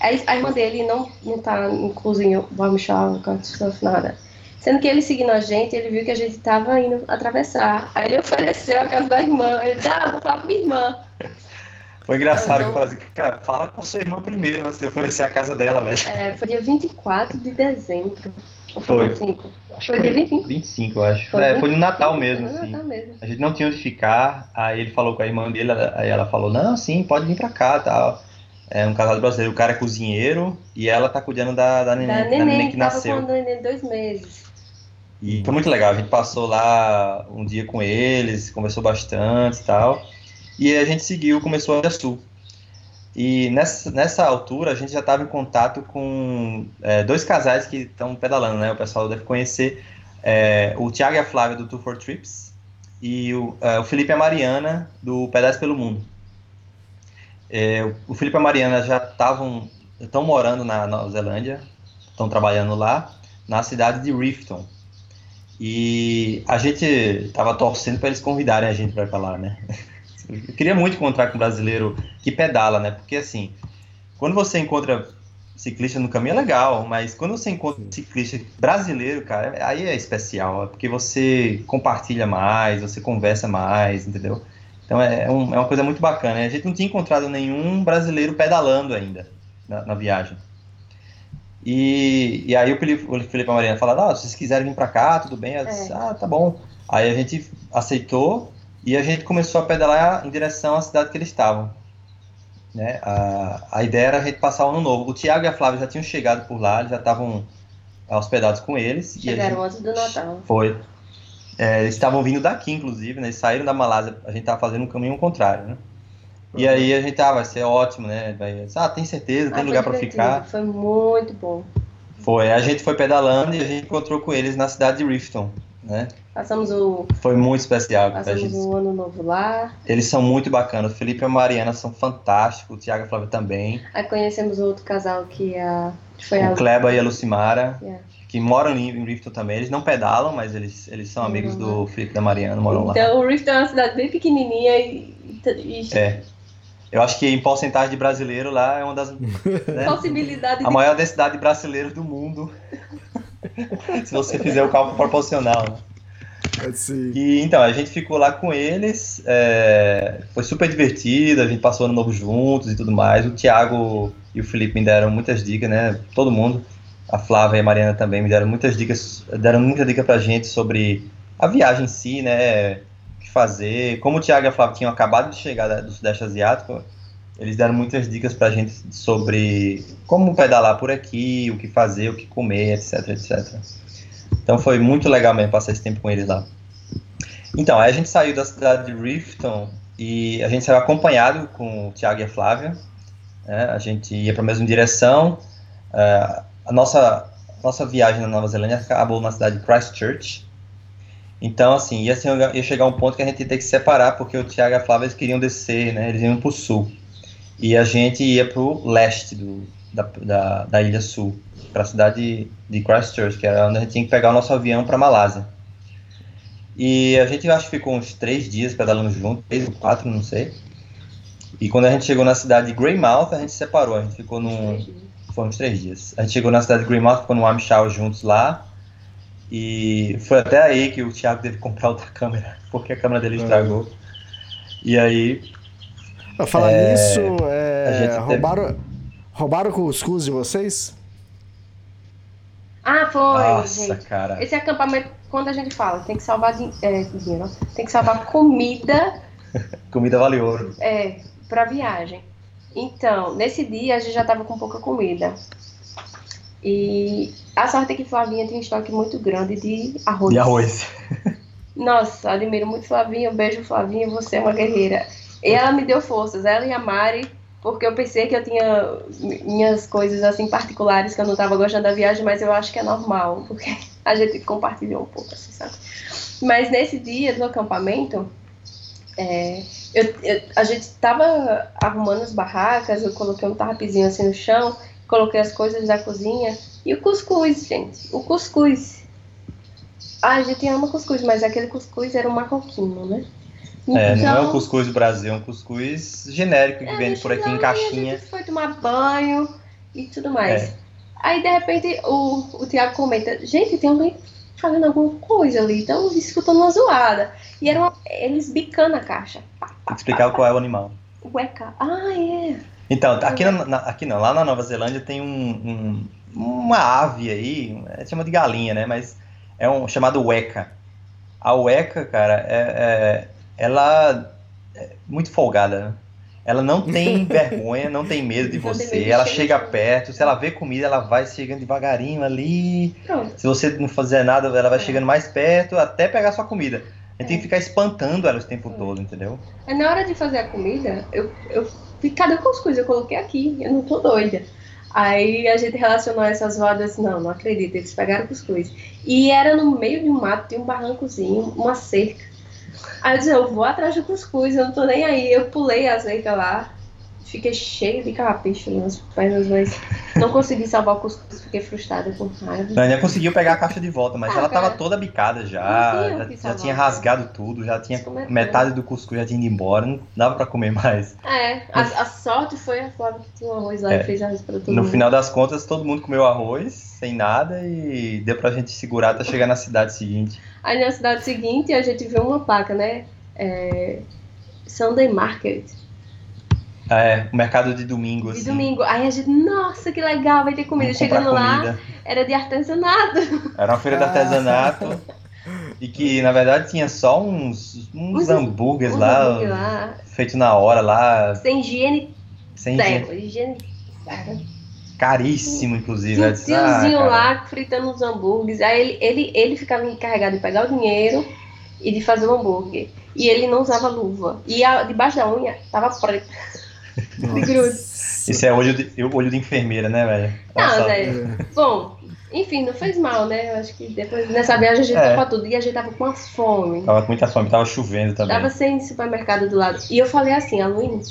Speaker 5: A irmã dele não, não tá inclusa em Couchsurf, nada. Sendo que ele seguindo a gente, ele viu que a gente tava indo atravessar. Aí ele ofereceu a casa da irmã. Ele disse, ah, vou falar pra minha irmã.
Speaker 4: Foi engraçado
Speaker 5: Eu
Speaker 4: que eu falei assim, cara, fala com sua irmã primeiro, de oferecer a casa dela, velho.
Speaker 5: É, foi dia 24 de dezembro. Ou
Speaker 4: Foi.
Speaker 5: 25? Foi dia 25.
Speaker 4: 25, eu acho.
Speaker 5: Foi
Speaker 4: É, foi no
Speaker 5: 25,
Speaker 4: Natal mesmo,
Speaker 5: Foi no
Speaker 4: assim.
Speaker 5: Natal mesmo.
Speaker 4: A gente não tinha onde ficar, aí ele falou com a irmã dele, aí ela falou, não, sim, pode vir pra cá, tal. É um casal brasileiro, o cara é cozinheiro e ela tá cuidando da, da, neném,
Speaker 5: Da
Speaker 4: da
Speaker 5: neném,
Speaker 4: neném
Speaker 5: que
Speaker 4: que
Speaker 5: tava
Speaker 4: nasceu.
Speaker 5: com neném dois meses.
Speaker 4: E foi muito legal, a gente passou lá um dia com eles, conversou bastante e tal. E a gente seguiu, começou a Sul. E nessa, nessa altura a gente já estava em contato com é, dois casais que estão pedalando, né? O pessoal deve conhecer é, o Thiago e a Flávia do Tour for Trips e o, é, o Felipe e a Mariana do Pedaço pelo Mundo. É, o- o Felipe e a Mariana já estavam estão morando na Nova Zelândia, estão trabalhando lá na cidade de Rifton. E a gente estava torcendo para eles convidarem a gente para ir para lá, né? Eu queria muito encontrar com um brasileiro que pedala, né? Porque assim, quando você encontra ciclista no caminho é legal, mas quando você encontra um ciclista brasileiro, cara, aí é especial, é porque você compartilha mais, você conversa mais, entendeu? Então é, um- é uma coisa muito bacana. né? A gente não tinha encontrado nenhum brasileiro pedalando ainda na, na viagem. E, e aí o Felipe, o Felipe e a Mariana falaram, ah, se vocês quiserem vir pra cá, tudo bem. Eu disse,
Speaker 5: É.
Speaker 4: ah, tá bom. Aí a gente aceitou e a gente começou a pedalar em direção à cidade que eles estavam. Né? A, a ideia era a gente passar o ano novo. O Tiago e a Flávia já tinham chegado por lá, eles já estavam hospedados com eles.
Speaker 5: Chegaram antes do Natal.
Speaker 4: Foi. É, eles estavam vindo daqui, inclusive, né? Eles saíram da Malásia, a gente tava fazendo um caminho contrário, né? E aí a gente, ah, vai ser ótimo, né? Vai, ah, tem certeza, tem
Speaker 5: Ah,
Speaker 4: lugar
Speaker 5: foi
Speaker 4: pra
Speaker 5: divertido,
Speaker 4: ficar.
Speaker 5: Foi muito bom.
Speaker 4: Foi, a gente foi pedalando e a gente encontrou com eles na cidade de Rifton, né?
Speaker 5: Passamos o,
Speaker 4: Foi muito especial. A
Speaker 5: passamos
Speaker 4: gente-
Speaker 5: o ano novo lá.
Speaker 4: Eles são muito bacanas. O Felipe e a Mariana são fantásticos, o Thiago e a Flávia também.
Speaker 5: Aí conhecemos outro casal que a, que foi a
Speaker 4: o Kleber e a Lucimara,
Speaker 5: Yeah.
Speaker 4: que moram em em Rifton também. Eles não pedalam, mas eles, eles são amigos do Felipe e da Mariana, moram lá.
Speaker 5: Então o Rifton é uma cidade bem pequenininha e, e, e
Speaker 4: É. Eu acho que em porcentagem de brasileiro lá é uma das. né,
Speaker 5: possibilidade
Speaker 4: a
Speaker 5: de
Speaker 4: maior densidade de brasileiros do mundo. Se você fizer o cálculo proporcional. né?
Speaker 2: Assim.
Speaker 4: E então, a gente ficou lá com eles, é, foi super divertido, a gente passou ano novo juntos e tudo mais. O Thiago e o Felipe me deram muitas dicas, né? Todo mundo, a Flávia e a Mariana também me deram muitas dicas, deram muita dica pra gente sobre a viagem em si, né? O que fazer. Como o Thiago e a Flávia tinham acabado de chegar do Sudeste Asiático, eles deram muitas dicas pra gente sobre como pedalar por aqui, o que fazer, o que comer, etc, etc. Então foi muito legal mesmo passar esse tempo com eles lá. Então, aí a gente saiu da cidade de Rifton e a gente saiu acompanhado com o Thiago e a Flávia. né? A gente ia para a mesma direção. Eh, a nossa, nossa viagem na Nova Zelândia acabou na cidade de Christchurch. Então, assim, ia, ser- ia chegar um ponto que a gente ia ter que se separar, porque o Thiago e a Flávia eles queriam descer, né? Eles iam para o sul. E a gente ia para o leste do, da, da, da Ilha Sul, para a cidade de Christchurch, que era onde a gente tinha que pegar o nosso avião para Malásia. E a gente acho que ficou uns três dias pedalando junto, três ou quatro, não sei. E quando a gente chegou na cidade de Greymouth, a gente se separou. A gente ficou num. Foi uns três dias. A gente chegou na cidade de Greymouth, ficou no Amshau juntos lá. E foi até aí que o Thiago teve que comprar outra câmera, porque a câmera dele estragou. E aí,
Speaker 2: Pra falar
Speaker 4: É,
Speaker 2: nisso, é,
Speaker 4: gente teve-
Speaker 2: roubaram, roubaram o cuscuz de vocês?
Speaker 5: Ah, foi,
Speaker 4: nossa,
Speaker 5: gente.
Speaker 4: cara.
Speaker 5: Esse acampamento, quando a gente fala, tem que salvar din- é, dinheiro, tem que salvar comida
Speaker 4: Comida vale ouro.
Speaker 5: é, pra viagem. Então, nesse dia a gente já tava com pouca comida. E a sorte é que Flavinha tem um estoque muito grande de arroz.
Speaker 4: E arroz.
Speaker 5: Nossa, admiro muito Flavinha. Beijo, Flavinha. Você é uma guerreira. E ela me deu forças, ela e a Mari, porque eu pensei que eu tinha mi- minhas coisas assim particulares que eu não tava gostando da viagem, mas eu acho que é normal, porque a gente compartilhou um pouco, assim, sabe? Mas nesse dia do acampamento, é, eu- eu- a gente tava arrumando as barracas, eu coloquei um tarpezinho assim no chão, coloquei as coisas da cozinha e o cuscuz, gente. O cuscuz. Ah, a gente ama cuscuz, mas aquele cuscuz era um macoquinho, né?
Speaker 4: É, não é o
Speaker 5: Então,
Speaker 4: cuscuz do Brasil, é um cuscuz genérico que
Speaker 5: é,
Speaker 4: vende por aqui em caixinha.
Speaker 5: A gente foi tomar banho e tudo mais.
Speaker 4: É.
Speaker 5: Aí, de repente, o, o Tiago comenta: Gente, tem alguém fazendo alguma coisa ali, estão escutando uma zoada. E era uma- eles bicando a caixa.
Speaker 4: Tem que explicar qual é o animal.
Speaker 5: Ueca. Ah, é.
Speaker 4: Então, aqui, na- na- aqui não, lá na Nova Zelândia tem um, um- uma ave aí, é, chama de galinha, né? Mas é um chamado Weka. A Weka, cara, é, é- ela é muito folgada, né? Ela não tem vergonha, não tem medo de você. ela chega perto, se ela vê comida, ela vai chegando devagarinho ali.
Speaker 5: Pronto.
Speaker 4: Se você não fizer nada, ela vai
Speaker 5: É.
Speaker 4: chegando mais perto até pegar sua comida. A gente tem que ficar espantando ela o tempo todo, entendeu?
Speaker 5: Na hora de fazer a comida, eu, eu cadê o cuscuz? Eu coloquei aqui, eu não tô doida. Aí a gente relacionou essas rodas, não, não acredito, eles pegaram o cuscuz. E era no meio de um mato, tem um barrancozinho, uma cerca. Aí eu disse, eu vou atrás do cuscuz, eu não tô nem aí. Eu pulei a cerca lá, fiquei cheio de carrapicho nas pernas, mas não consegui salvar o cuscuz, fiquei frustrada com raiva.
Speaker 4: A Ania conseguiu pegar a caixa de volta, mas
Speaker 5: Ah,
Speaker 4: ela tava
Speaker 5: cara.
Speaker 4: toda bicada já,
Speaker 5: o
Speaker 4: já, já tinha rasgado tudo, já tinha
Speaker 5: é
Speaker 4: metade do cuscuz já tinha ido embora, não dava pra comer mais.
Speaker 5: É, a, a sorte foi a Flávia que tinha um arroz lá
Speaker 4: É.
Speaker 5: e fez arroz pra todo
Speaker 4: No
Speaker 5: mundo.
Speaker 4: final das contas, todo mundo comeu arroz, sem nada, e deu pra gente segurar até chegar na cidade seguinte.
Speaker 5: Aí na cidade seguinte a gente viu uma placa, né? É, Sunday Market,
Speaker 4: Ah, É, o mercado de domingo,
Speaker 5: de
Speaker 4: assim.
Speaker 5: domingo. Aí a gente, nossa, que legal, vai ter comida.
Speaker 4: Vamos
Speaker 5: Chegando lá,
Speaker 4: comida.
Speaker 5: era de artesanato.
Speaker 4: Era uma feira de
Speaker 2: Ah.
Speaker 4: artesanato. E que, na verdade, tinha só uns, uns
Speaker 5: Uns-
Speaker 4: hambúrgueres
Speaker 5: Um
Speaker 4: lá,
Speaker 5: hambúrguer lá,
Speaker 4: feito na hora lá,
Speaker 5: sem higiene
Speaker 4: sem
Speaker 5: zero.
Speaker 4: gente.
Speaker 5: Higiene.
Speaker 4: Caríssimo, inclusive.
Speaker 5: Um
Speaker 4: disse, ah,
Speaker 5: tiozinho
Speaker 4: cara,
Speaker 5: lá fritando os hambúrgueres. Aí ele, ele, ele ficava encarregado de pegar o dinheiro e de fazer o hambúrguer. E ele não usava luva. E a, debaixo da unha tava preta. De grude.
Speaker 4: Isso é olho de, olho de enfermeira, né, velho?
Speaker 5: Não. Zé. Bom, enfim, não fez mal, né? Eu acho que depois nessa viagem a gente
Speaker 4: É.
Speaker 5: tava tudo e a gente tava com uma fome.
Speaker 4: Tava com muita fome, tava chovendo também.
Speaker 5: Tava sem supermercado do lado. E eu falei assim, Aluíne,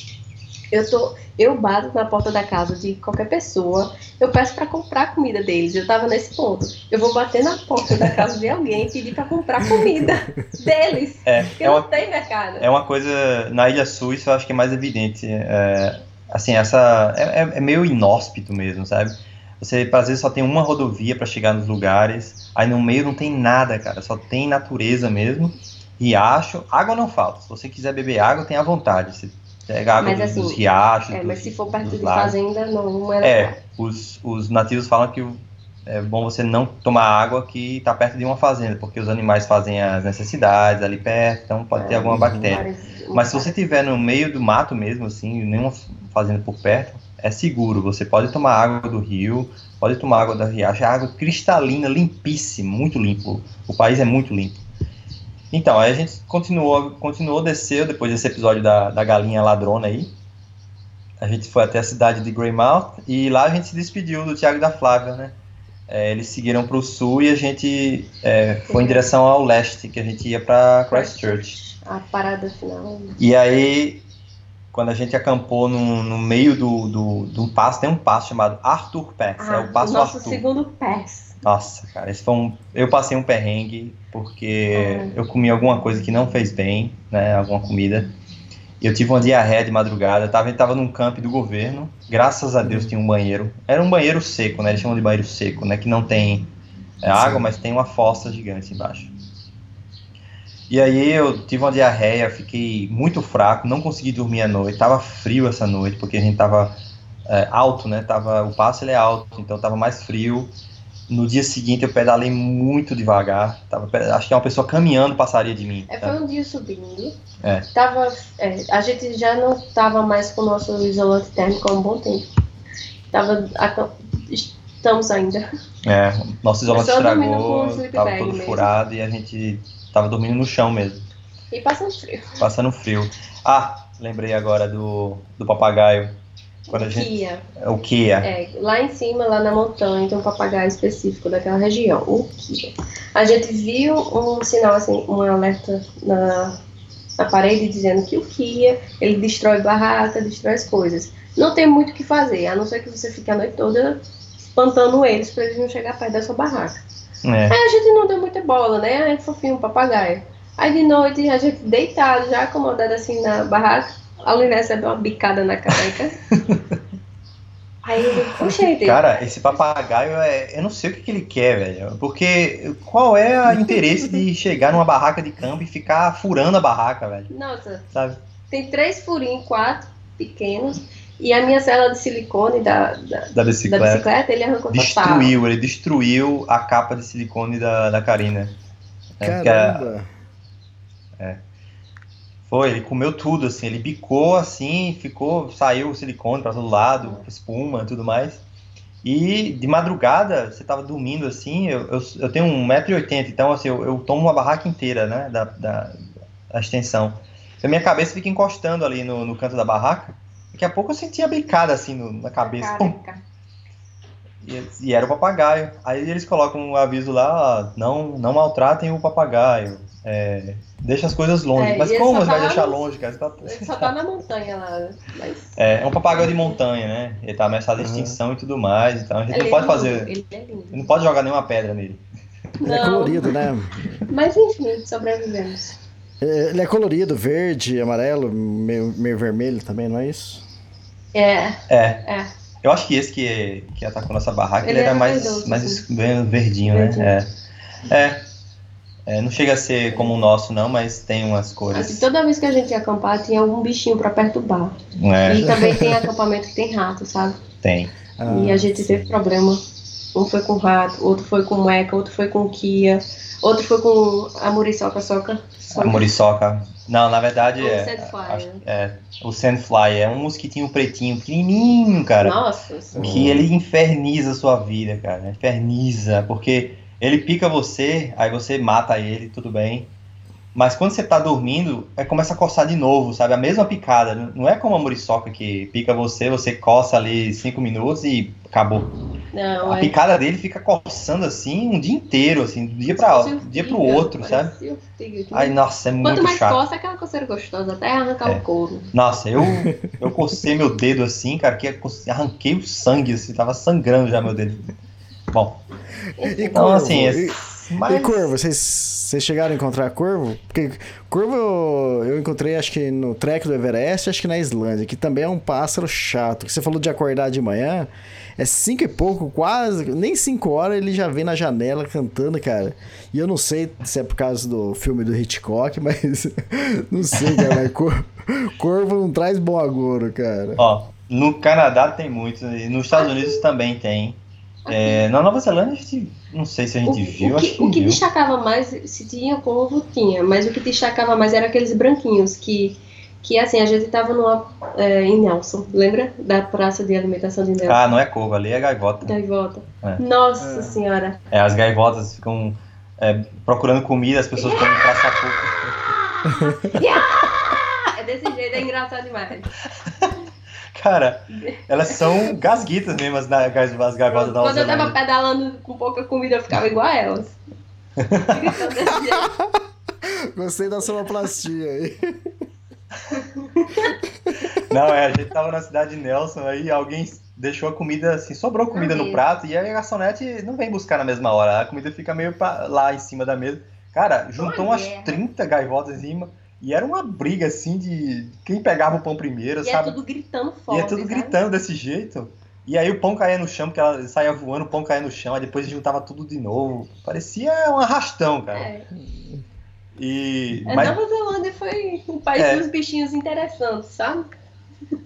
Speaker 5: eu tô. Eu bato na porta da casa de qualquer pessoa, eu peço pra comprar a comida deles. Eu tava nesse ponto. Eu vou bater na porta da casa de alguém e pedir pra comprar comida deles.
Speaker 4: É,
Speaker 5: Porque
Speaker 4: é
Speaker 5: não
Speaker 4: uma,
Speaker 5: tem mercado.
Speaker 4: é uma coisa. Na Ilha Sul, isso eu acho que é mais evidente. É, assim, essa. É, é- é meio inóspito mesmo, sabe? Você, às vezes, só tem uma rodovia pra chegar nos lugares, aí no meio não tem nada, cara. Só tem natureza mesmo. Riacho. Água não falta. Se você quiser beber água, tem à vontade. Você pega água
Speaker 5: Mas,
Speaker 4: dos,
Speaker 5: assim,
Speaker 4: dos riachos.
Speaker 5: É,
Speaker 4: dos-
Speaker 5: mas se for perto
Speaker 4: dos
Speaker 5: de
Speaker 4: lagos.
Speaker 5: fazenda, não, não é.
Speaker 4: É, os, os nativos falam que é bom você não tomar água que está perto de uma fazenda, porque os animais fazem as necessidades ali perto, então pode ter
Speaker 5: É,
Speaker 4: alguma bactéria.
Speaker 5: Várias-
Speaker 4: Mas se você estiver no meio do mato mesmo, assim, nenhuma fazenda por perto, é seguro. Você pode tomar água do rio, pode tomar água da riacho, é água cristalina, limpíssima, muito limpo. O país é muito limpo. Então, aí a gente continuou, continuou, desceu depois desse episódio da, da galinha ladrona aí. A gente foi até a cidade de Greymouth e lá a gente se despediu do Tiago e da Flávia, né? É, eles seguiram para o sul e a gente é, foi em direção ao leste, que a gente ia para Christchurch.
Speaker 5: A parada final.
Speaker 4: E aí, quando a gente acampou no, no meio do, do, de um passo, tem um passo chamado Arthur Pass, é
Speaker 5: Ah,
Speaker 4: o passo
Speaker 5: nosso
Speaker 4: Arthur.
Speaker 5: segundo pass.
Speaker 4: Nossa, cara, esse foi um, eu passei um perrengue porque
Speaker 5: Ah.
Speaker 4: eu comi alguma coisa que não fez bem, né, alguma comida. E eu tive uma diarreia de madrugada, eu tava, eu tava num camp do governo, graças a Deus tinha um banheiro. Era um banheiro seco, né, eles chamam de banheiro seco, né, que não tem é, água, mas tem uma fossa gigante embaixo. E aí eu tive uma diarreia, fiquei muito fraco, não consegui dormir à noite, tava frio essa noite, porque a gente tava é, alto, né, tava, o passo ele é alto, então tava mais frio. No dia seguinte eu pedalei muito devagar. Tava, acho que uma pessoa caminhando passaria de mim.
Speaker 5: É,
Speaker 4: sabe?
Speaker 5: foi um dia subindo.
Speaker 4: É.
Speaker 5: Tava, é, a gente já não tava mais com o nosso isolante térmico há um bom tempo. Tava, a- estamos ainda.
Speaker 4: É, nosso isolante estragou,
Speaker 5: sleep
Speaker 4: tava
Speaker 5: bag
Speaker 4: todo
Speaker 5: mesmo.
Speaker 4: furado e a gente tava dormindo no chão mesmo,
Speaker 5: E passando frio.
Speaker 4: passando frio. Ah, lembrei agora do, do papagaio. Quando a gente.
Speaker 5: Kia.
Speaker 4: O Kia.
Speaker 5: É, lá em cima, lá na montanha, tem um papagaio específico daquela região, o Kia. A gente viu um sinal, assim, um alerta na, na parede dizendo que o Kia, ele destrói barraca, destrói as coisas. Não tem muito o que fazer, a não ser que você fique a noite toda espantando eles para eles não chegar perto da sua barraca.
Speaker 4: É.
Speaker 5: Aí a gente não deu muita bola, né? Aí fofinho, um papagaio. Aí de noite, a gente deitado, já acomodado assim na barraca, a Lina recebeu uma bicada na careca. Aí eu digo,
Speaker 4: Cara, esse papagaio é. Eu não sei o que, que ele quer, velho. Porque qual é o interesse de chegar numa barraca de campo e ficar furando a barraca, velho?
Speaker 5: nossa,
Speaker 4: Sabe?
Speaker 5: tem três furinhos, quatro pequenos, e a minha cela de silicone da, da,
Speaker 4: Da
Speaker 5: da
Speaker 4: bicicleta.
Speaker 5: bicicleta, ele arrancou total.
Speaker 4: Destruiu, ele destruiu a capa de silicone da, da Karina. É, que a-
Speaker 2: Caramba.
Speaker 4: Foi, ele comeu tudo, assim, ele bicou assim, ficou, saiu o silicone pra todo lado, espuma e tudo mais. E de madrugada, você tava dormindo assim, eu, eu, eu tenho 1,80m, então assim, eu, eu tomo uma barraca inteira, né, da, da, da extensão. A minha cabeça fica encostando ali no, no canto da barraca. Daqui a pouco eu senti a bicada assim no- na cabeça. E, e era o papagaio. Aí eles colocam um aviso lá, ó, não, não maltratem o papagaio. É, deixa as coisas longe.
Speaker 5: É,
Speaker 4: Mas
Speaker 5: e ele
Speaker 4: como você vai
Speaker 5: tá
Speaker 4: deixar
Speaker 5: no-
Speaker 4: longe, cara? Você tá-
Speaker 5: Ele só tá na montanha lá, mas...
Speaker 4: É, é um papagaio de montanha, né? Ele tá ameaçado de extinção e tudo mais. Então a gente
Speaker 5: ele
Speaker 4: não pode
Speaker 5: é
Speaker 4: fazer.
Speaker 5: Ele é lindo.
Speaker 4: Não pode jogar nenhuma pedra nele.
Speaker 2: Ele é colorido, né?
Speaker 5: Mas enfim, sobrevivemos.
Speaker 2: É, Ele é colorido, verde, amarelo, meio, meio vermelho também, não é isso?
Speaker 5: É,
Speaker 4: É.
Speaker 5: é.
Speaker 4: Eu acho que esse que, que atacou nossa barraca, ele,
Speaker 5: Ele
Speaker 4: era
Speaker 5: era
Speaker 4: mais,
Speaker 5: verdoso,
Speaker 4: mais
Speaker 5: assim.
Speaker 4: bem verdinho,
Speaker 5: Verdinho.
Speaker 4: né? É. É. É, Não chega a ser como o nosso, não, mas tem umas
Speaker 5: Assim,
Speaker 4: cores.
Speaker 5: toda vez que a gente ia acampar, tinha algum bichinho pra perturbar.
Speaker 4: É,
Speaker 5: E também tem acampamento que tem rato, sabe?
Speaker 4: tem.
Speaker 2: Ah,
Speaker 5: e a gente teve problema. Um foi com rato, outro foi com meca, outro foi com Kia. Outro foi com a Muriçoca Soca.
Speaker 4: A muriçoca. Não, na verdade
Speaker 5: O
Speaker 4: é.
Speaker 5: Sandfly, né?
Speaker 4: é. O Sandfly é um mosquitinho pretinho, pequenininho, cara.
Speaker 5: Nossa,
Speaker 4: que ele inferniza a sua vida, cara. Inferniza, porque ele pica você, aí você mata ele, tudo bem. Mas quando você tá dormindo, aí começa a coçar de novo, sabe? A mesma picada. Não- Não é como a muriçoca que pica você, você coça ali cinco minutos e acabou.
Speaker 5: não,
Speaker 4: A
Speaker 5: é.
Speaker 4: picada dele fica coçando assim um dia inteiro, assim, do dia, pra,
Speaker 5: Parecia
Speaker 4: do dia pro outro, sabe?
Speaker 5: urtiga.
Speaker 4: Ai, nossa, é
Speaker 5: Quanto
Speaker 4: muito
Speaker 5: mais
Speaker 4: chato.
Speaker 5: coça, aquela coceira gostosa, até arrancar
Speaker 4: É.
Speaker 5: o couro.
Speaker 4: Nossa, eu, eu cocei meu dedo assim, cara, que arranquei o sangue, assim, tava sangrando já meu dedo. Bom,
Speaker 2: E
Speaker 4: então
Speaker 2: corvo?
Speaker 4: assim,
Speaker 2: e,
Speaker 4: mas...
Speaker 2: e corvo? Vocês, vocês chegaram a encontrar corvo? Porque corvo eu, eu encontrei, acho que no trek do Everest, acho que na Islândia, que também é um pássaro chato. Você falou de acordar de manhã, é cinco e pouco, quase, nem cinco horas ele já vem na janela cantando, cara. E eu não sei se é por causa do filme do Hitchcock, mas não sei, cara. mas cor- corvo não traz bom agouro, cara.
Speaker 4: Ó, no Canadá tem muito, e nos Estados Unidos também tem. É, na Nova Zelândia, a gente, não sei se a
Speaker 5: O,
Speaker 4: gente viu,
Speaker 5: o
Speaker 4: acho
Speaker 5: que,
Speaker 4: que
Speaker 5: o que
Speaker 4: viu.
Speaker 5: destacava mais, se tinha corvo, tinha, mas o que destacava mais era aqueles branquinhos que, que assim, a gente tava numa, é, em Nelson, lembra? Da praça de alimentação de Nelson.
Speaker 4: Ah, não é corvo, ali é gaivota.
Speaker 5: Gaivota.
Speaker 4: É.
Speaker 5: Nossa senhora.
Speaker 4: É, as gaivotas ficam é, procurando comida, as pessoas comem praça pouco.
Speaker 5: Ah, é desse jeito, é engraçado demais.
Speaker 4: Cara, elas são gasguitas mesmo, as, as, as gaivotas da Nova
Speaker 5: Quando eu tava pedalando com pouca comida, eu ficava igual a elas.
Speaker 2: Gostei da sonoplastia aí.
Speaker 4: Não, é, a gente tava na cidade de Nelson, aí alguém deixou a comida assim, sobrou comida no prato, e aí a garçonete não vem buscar na mesma hora, a comida fica meio pra- lá em cima da mesa. Cara, juntou
Speaker 5: Uma
Speaker 4: umas
Speaker 5: guerra.
Speaker 4: 30 gaivotas em cima, e era uma briga assim de quem pegava o pão primeiro,
Speaker 5: E é
Speaker 4: sabe?
Speaker 5: tudo gritando
Speaker 4: e
Speaker 5: forte.
Speaker 4: é tudo
Speaker 5: sabe?
Speaker 4: gritando desse jeito. E aí o pão caía no chão, porque ela saía voando, o pão caía no chão, aí depois juntava tudo de novo. Parecia um arrastão, cara.
Speaker 5: É.
Speaker 4: E.
Speaker 5: A
Speaker 4: Mas,
Speaker 5: Nova Zelândia foi um país
Speaker 4: É.
Speaker 5: dos bichinhos interessantes, sabe?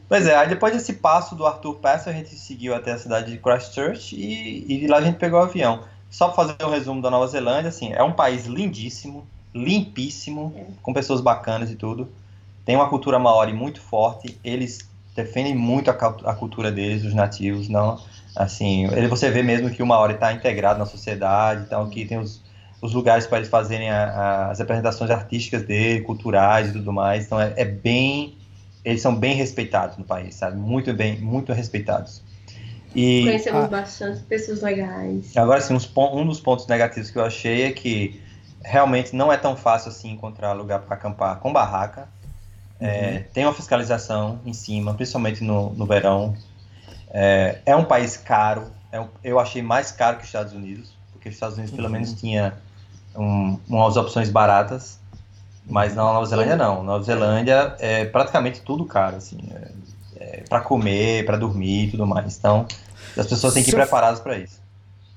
Speaker 4: pois é, aí depois desse passo do Arthur Pass, a gente seguiu até a cidade de Christchurch e, e de lá a gente pegou o avião. Só pra fazer um resumo da Nova Zelândia, assim, é um país lindíssimo, limpíssimo,
Speaker 5: É.
Speaker 4: com pessoas bacanas e tudo. Tem uma cultura maori muito forte, eles defendem muito a, a cultura deles, os nativos, não, assim, ele, você vê mesmo que o maori está integrado na sociedade, então que tem os, os lugares para eles fazerem a- a- as apresentações artísticas dele, culturais e tudo mais, então é, é bem, eles são bem respeitados no país, sabe, muito bem, muito respeitados. E
Speaker 5: Conhecemos
Speaker 2: Ah.
Speaker 5: bastante pessoas legais.
Speaker 4: Agora, assim, uns pon- um dos pontos negativos que eu achei é que realmente não é tão fácil assim encontrar lugar para acampar com barraca. É, tem uma fiscalização em cima, principalmente no, no verão. É, é um país caro. é um- eu achei mais caro que os Estados Unidos, porque os Estados Unidos pelo menos tinha um- umas opções baratas, mas na Nova Zelândia não. Na Nova Zelândia é praticamente tudo caro, assim, é, para comer, para dormir e tudo mais. Então, as pessoas têm que ir preparadas para isso.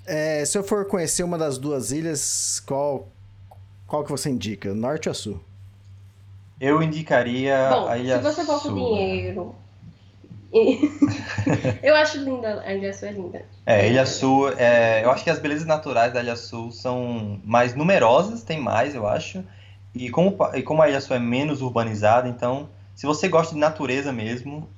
Speaker 2: É, se eu for conhecer uma das duas ilhas, qual, qual que você indica? Norte ou sul?
Speaker 4: Eu indicaria
Speaker 5: Bom,
Speaker 4: a Ilha
Speaker 5: se você for com
Speaker 4: Sul.
Speaker 5: dinheiro. eu acho linda, a Ilha Sul é linda.
Speaker 4: É, Ilha Sul, é, eu acho que as belezas naturais da Ilha Sul são mais numerosas, tem mais, eu acho. E como, e como a Ilha Sul é menos urbanizada, então, se você gosta de natureza mesmo,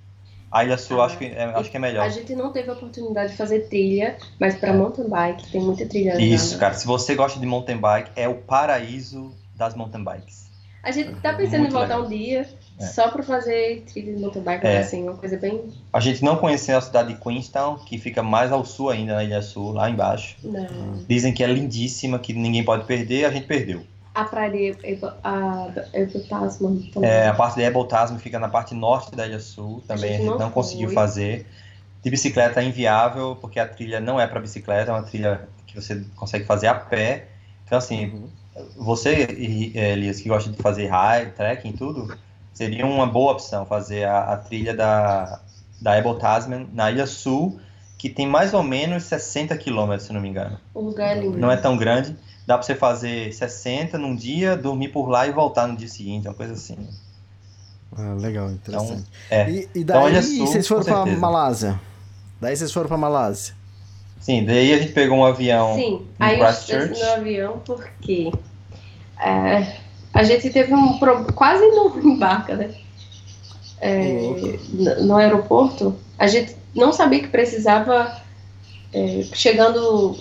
Speaker 4: a Ilha Sul
Speaker 5: Ah,
Speaker 4: acho, que é, acho que é melhor.
Speaker 5: A gente não teve a oportunidade de fazer trilha, mas pra mountain bike tem muita trilha.
Speaker 4: Isso,
Speaker 5: né?
Speaker 4: cara, se você gosta de mountain bike, é o paraíso das mountain bikes.
Speaker 5: A gente tá pensando
Speaker 4: Muito
Speaker 5: em voltar
Speaker 4: legal.
Speaker 5: um dia
Speaker 4: É.
Speaker 5: só pra fazer trilha de mountain bike,
Speaker 4: É.
Speaker 5: assim, uma coisa bem.
Speaker 4: A gente não conheceu a cidade de Queenstown, que fica mais ao sul ainda, na Ilha Sul, lá embaixo.
Speaker 5: Não.
Speaker 4: Dizem que é lindíssima, que ninguém pode perder, a gente perdeu.
Speaker 5: A praia de Evo- a Evo Tasman também.
Speaker 4: É, a parte de Ebel Tasman fica na parte norte da Ilha Sul, também a
Speaker 5: gente
Speaker 4: gente
Speaker 5: não
Speaker 4: não conseguiu fazer. De bicicleta é inviável, porque a trilha não é para bicicleta, é uma trilha que você consegue fazer a pé. Então, assim, você, eh, Elias, que gosta de fazer high, trekking e tudo, seria uma boa opção fazer a, a trilha da, da Ebel Tasman na Ilha Sul, que tem mais ou menos 60 quilômetros, se não me engano.
Speaker 5: O lugar é lindo.
Speaker 4: Não é tão grande. Dá para você fazer 60 num dia, dormir por lá e voltar no dia seguinte, uma coisa assim.
Speaker 2: Ah, legal, interessante.
Speaker 4: é.
Speaker 2: E, e
Speaker 4: Então,
Speaker 2: daí
Speaker 4: Sul,
Speaker 2: vocês foram
Speaker 4: certeza.
Speaker 2: Malásia? Daí vocês foram pra Malásia?
Speaker 4: Sim, daí a gente pegou um avião
Speaker 5: Sim, aí eu
Speaker 4: Christchurch.
Speaker 5: desci no avião porque é, a gente teve um quase não embarca, né? É, n- no aeroporto, a gente não sabia que precisava, é, chegando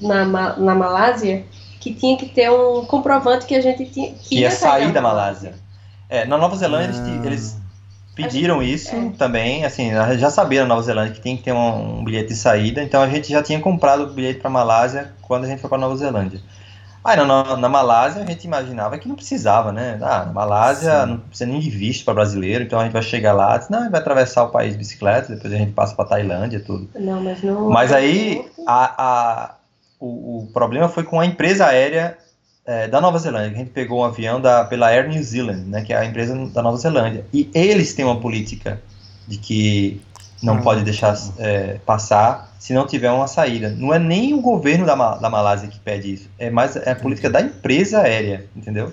Speaker 5: na, na Malásia, que tinha que ter um comprovante que a gente tinha
Speaker 4: que ia sair da Malásia. É, na Nova Zelândia eles,
Speaker 2: Ah.
Speaker 4: eles pediram isso
Speaker 5: é.
Speaker 4: também, assim, a gente já sabia na Nova Zelândia que tem que ter um, um bilhete de saída, então a gente já tinha comprado o bilhete para Malásia quando a gente foi para Nova Zelândia. Aí na, na, na Malásia a gente imaginava que não precisava, né? Ah, na Malásia
Speaker 2: Sim.
Speaker 4: não precisa nem de visto para brasileiro, então a gente vai chegar lá, diz, não, vai atravessar o país de bicicleta, depois a gente passa para Tailândia, tudo.
Speaker 5: Não, mas não.
Speaker 4: Mas aí a, a- o, o problema foi com a empresa aérea é, da Nova Zelândia. que A gente pegou um avião da, pela Air New Zealand, né, que é a empresa da Nova Zelândia. E eles têm uma política de que não
Speaker 2: Ah.
Speaker 4: pode deixar é, passar se não tiver uma saída. Não é nem o governo da, da Malásia que pede isso, é mais é a política da empresa aérea, entendeu?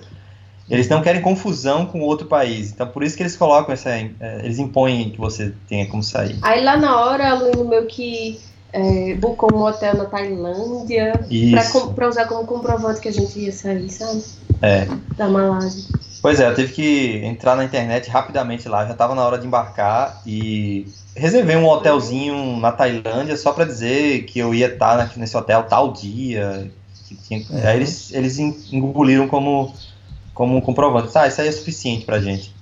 Speaker 4: Eles não querem confusão com outro país, então por isso que eles colocam essa, é, eles impõem que você tenha como sair.
Speaker 5: Aí lá na hora, o aluno meu que é, bucou um hotel na Tailândia pra usar como comprovante que a gente ia sair, sabe?
Speaker 4: É.
Speaker 5: Da Malásia.
Speaker 4: Pois é, eu tive que entrar na internet rapidamente lá, já estava na hora de embarcar e reservei um hotelzinho na Tailândia só para dizer que eu ia estar nesse hotel tal dia. Que tinha...
Speaker 2: Uhum.
Speaker 4: Aí eles, eles engoliram como, como um comprovante. Ah, isso aí é suficiente pra gente.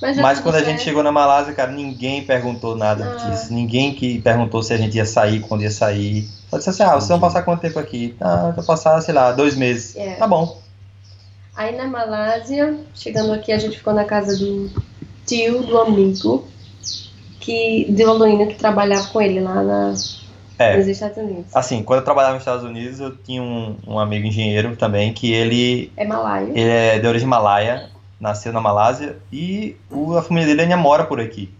Speaker 5: Mas,
Speaker 4: Mas
Speaker 5: tudo
Speaker 4: quando a gente chegou na Malásia, cara, ninguém perguntou nada
Speaker 5: Ah.
Speaker 4: disso. Ninguém que perguntou se a gente ia sair, quando ia sair. Só disse assim, ah, vocês vão passar quanto tempo aqui? Ah, vou passar, sei lá, dois meses.
Speaker 5: É.
Speaker 4: Tá bom.
Speaker 5: Aí na Malásia, chegando aqui, a gente ficou na casa do tio do amigo que, de Londrina que trabalhava com ele lá na,
Speaker 4: É.
Speaker 5: nos Estados Unidos.
Speaker 4: Assim, quando eu trabalhava nos Estados Unidos, eu tinha um, um amigo engenheiro também, que ele,
Speaker 5: É malaio.
Speaker 4: ele é de origem malaia, nasceu na Malásia, e o- a família dele ainda mora por aqui.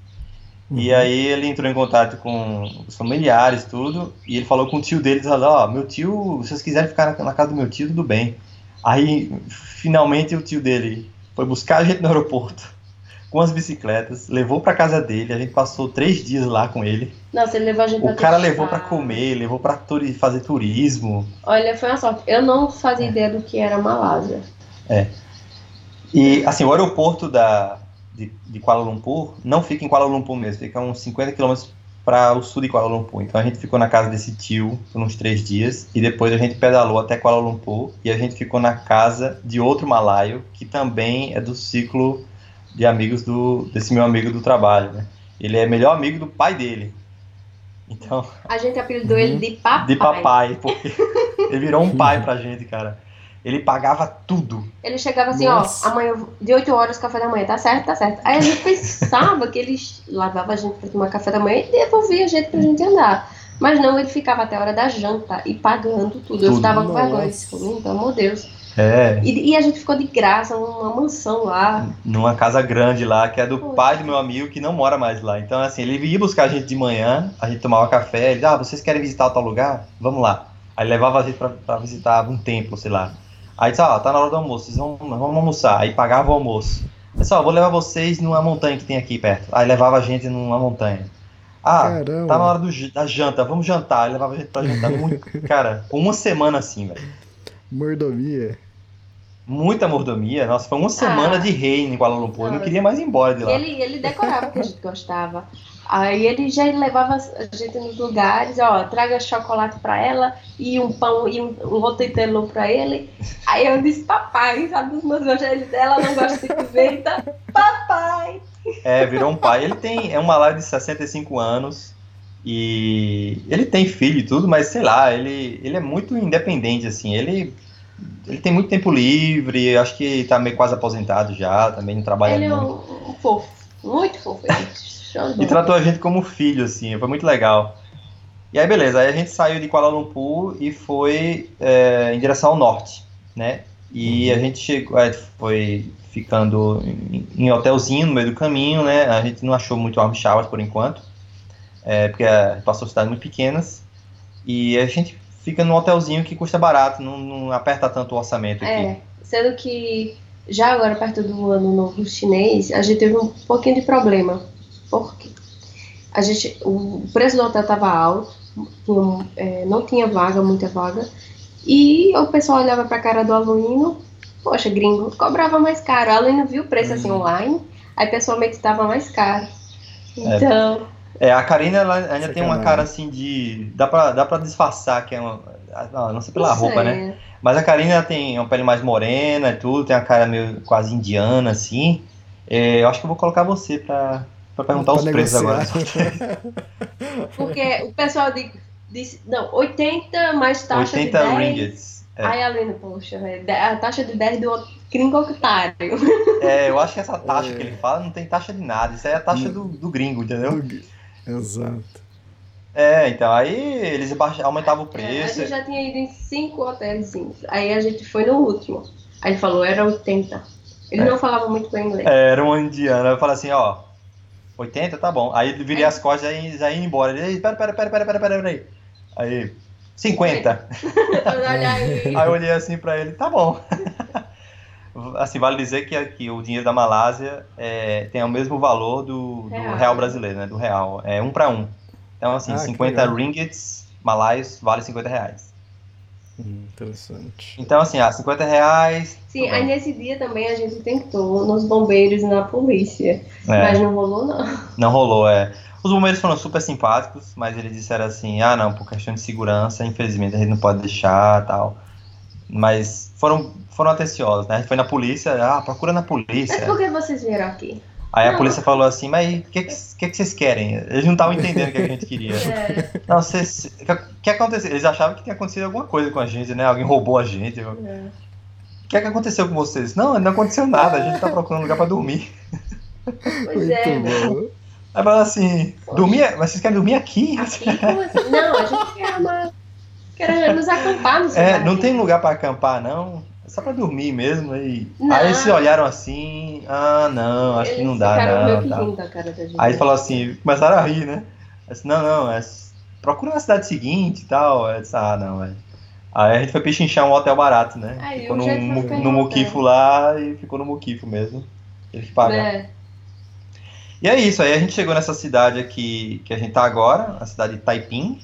Speaker 4: E aí ele entrou em contato com os familiares, tudo, e ele falou com o tio dele, dizendo, ó, meu tio, se vocês quiserem ficar na, na casa do meu tio, tudo bem. Aí, finalmente, o tio dele foi buscar a gente no aeroporto, com as bicicletas, levou pra casa dele, a gente passou três dias lá com ele.
Speaker 5: Nossa, ele levou a gente
Speaker 4: O
Speaker 5: pra
Speaker 4: cara
Speaker 5: testar.
Speaker 4: levou pra comer, levou pra turi- fazer turismo,
Speaker 5: Olha, foi uma sorte. Eu não fazia ideia do que era Malásia.
Speaker 4: E, assim, o aeroporto da, de, de Kuala Lumpur não fica em Kuala Lumpur mesmo, fica uns 50 quilômetros para o sul de Kuala Lumpur. Então a gente ficou na casa desse tio por uns três dias e depois a gente pedalou até Kuala Lumpur e a gente ficou na casa de outro malaio que também é do ciclo de amigos do, desse meu amigo do trabalho, né? Ele é melhor amigo do pai dele. Então,
Speaker 5: A gente apelidou ele de papai.
Speaker 4: de papai, porque ele virou um pai pra gente, cara. Ele pagava tudo.
Speaker 5: Ele chegava assim,
Speaker 2: Nossa.
Speaker 5: ó, amanhã, de 8 horas, café da manhã, tá certo, tá certo. Aí a gente pensava que ele lavava a gente pra tomar café da manhã e devolvia a gente pra gente andar. Mas não, ele ficava até a hora da janta e pagando tudo. Eu
Speaker 4: Tudo.
Speaker 5: tava com vergonha,
Speaker 2: Nossa.
Speaker 5: disse, "Menino, pelo amor de Deus.
Speaker 4: É.
Speaker 5: E, e a gente ficou de graça numa mansão lá.
Speaker 4: numa casa grande lá, que é do
Speaker 5: Poxa.
Speaker 4: pai do meu amigo que não mora mais lá. Então, assim, ele ia buscar a gente de manhã, a gente tomava café, ele, ah, vocês querem visitar tal lugar? Vamos lá. Aí levava a gente pra, pra visitar um templo, sei lá. Aí disse, ah, tá na hora do almoço, vocês vão, vamos almoçar. Aí pagava o almoço. Ó, vou levar vocês numa montanha que tem aqui perto. Aí levava a gente numa montanha. Ah,
Speaker 2: Caramba.
Speaker 4: tá na hora do, da janta, vamos jantar. Aí levava a gente pra jantar. Muito, cara, uma semana assim, velho.
Speaker 2: Mordomia.
Speaker 4: Muita mordomia. Nossa, foi uma semana
Speaker 5: Ah.
Speaker 4: de rei em Kuala Lumpur. Eu não queria mais ir embora de lá.
Speaker 5: ele, ele decorava o que a gente gostava. Aí ele já levava a gente nos lugares, ó, traga chocolate pra ela e um pão e um, um rotetelô pra ele. Aí eu disse, papai, sabe dos meus gostos? Ele, ela não gosta de pimenta. Papai!
Speaker 4: É, virou um pai. Ele tem é um malaio de 65 anos e ele tem filho e tudo, mas sei lá, ele, ele é muito independente assim. Ele ele tem muito tempo livre, acho que tá meio quase aposentado já, também não trabalha
Speaker 5: Ele é
Speaker 4: muito.
Speaker 5: um, um fofo, muito fofo.
Speaker 4: E tratou a gente como filho assim, foi muito legal. E aí beleza, aí a gente saiu de Kuala Lumpur e foi é, em direção ao norte, né? E a gente chegou, é, foi ficando em, em hotelzinho no meio do caminho, né? A gente não achou muito arm showers por enquanto, é, porque é, passou cidades muito pequenas. E a gente fica num hotelzinho que custa barato, não, não aperta tanto o orçamento aqui.
Speaker 5: É, sendo que já agora, perto do ano novo chinês, a gente teve um pouquinho de problema. Por quê? A gente, o preço do hotel estava alto tinha, é, não tinha vaga, muita vaga. E o pessoal olhava pra cara do aluno, poxa, gringo, cobrava mais caro. O aluno viu o preço assim online, aí pessoalmente estava mais caro. Então.
Speaker 4: É, a Karina ela ainda tem uma cara assim de. Dá pra, dá pra disfarçar que é uma. ah, Não sei pela
Speaker 5: não
Speaker 4: roupa,
Speaker 5: sei.
Speaker 4: né? Mas a Karina tem uma pele mais morena e tudo, tem uma cara meio quase indiana, assim. É, eu acho que eu vou colocar você pra, pra perguntar os preços agora.
Speaker 5: Porque o pessoal di- disse, não, 80 mais taxa
Speaker 4: 80
Speaker 5: de 10.
Speaker 4: ringgits. É.
Speaker 5: Aí a Lena, poxa, é a taxa de 10 do gringo otário.
Speaker 4: É, eu acho que essa taxa que ele fala não tem taxa de nada. Isso aí é a taxa do, do gringo, entendeu?
Speaker 2: Exato.
Speaker 4: É, então, aí eles aumentavam o
Speaker 5: A
Speaker 4: preço.
Speaker 5: gente já tinha ido em cinco hotéis. Aí a gente foi no último. Aí ele falou, era 80. Ele
Speaker 4: É.
Speaker 5: não falava muito bem inglês.
Speaker 4: É, Era uma indiana. Eu falei assim, ó, 80, tá bom. Aí eu virei as costas e já ia embora. Ele, "Ei, pera, pera, pera, pera, pera, pera, pera aí. Aí, 50.
Speaker 5: Olha aí.
Speaker 4: Eu olhei assim pra ele, tá bom. Assim, vale dizer que aqui o dinheiro da Malásia é, tem o mesmo valor do, do
Speaker 5: Real.
Speaker 4: real. brasileiro, né? Do real. É um pra um. Então, assim,
Speaker 2: Ah, que
Speaker 4: 50
Speaker 2: legal.
Speaker 4: ringgits malaios vale 50 reais.
Speaker 2: Hum, interessante.
Speaker 4: Então, assim, ah, 50 reais.
Speaker 5: Sim, aí nesse dia também a gente tentou nos bombeiros e na polícia.
Speaker 4: É.
Speaker 5: Mas não rolou, não.
Speaker 4: Não rolou, é. Os bombeiros foram super simpáticos, mas eles disseram assim, ah não, por questão de segurança, infelizmente a gente não pode deixar tal. Mas foram, foram atenciosos, né? A gente foi na polícia, ah, procura na
Speaker 5: Mas
Speaker 4: polícia.
Speaker 5: por que vocês vieram aqui?
Speaker 4: Aí a
Speaker 5: Não.
Speaker 4: polícia falou assim, mas o que, que, que, que vocês querem? Eles não estavam entendendo o que a gente queria.
Speaker 5: É,
Speaker 4: Não, vocês. O que, aconteceu? Eles achavam que tinha acontecido alguma coisa com a gente, né? Alguém roubou a gente. O
Speaker 5: é.
Speaker 4: que, é que aconteceu com vocês? Não, não aconteceu nada, a gente tá procurando um lugar pra dormir.
Speaker 5: Pois é.
Speaker 2: Muito.
Speaker 4: Aí fala assim, dormir, mas vocês querem dormir aqui?
Speaker 5: Aqui, como assim? Não, a gente quer uma. Quer nos acampar no
Speaker 4: É, não tem lugar pra acampar, não. É só pra dormir mesmo. Aí,
Speaker 5: Não.
Speaker 4: aí eles se olharam assim, ah, não, acho que não dá, não. Tá. Aí falou assim, começaram a rir, né? Eu disse, não, não, é, procura na cidade seguinte e tal. Eu disse, ah, não, velho. Aí a gente foi pechinchar um hotel barato, né?
Speaker 5: Aí,
Speaker 4: ficou no, no. Muquifo lá e ficou no Muquifo mesmo. Ele que.
Speaker 5: É,
Speaker 4: E é isso, aí a gente chegou nessa cidade aqui que a gente tá agora, a cidade de Taiping,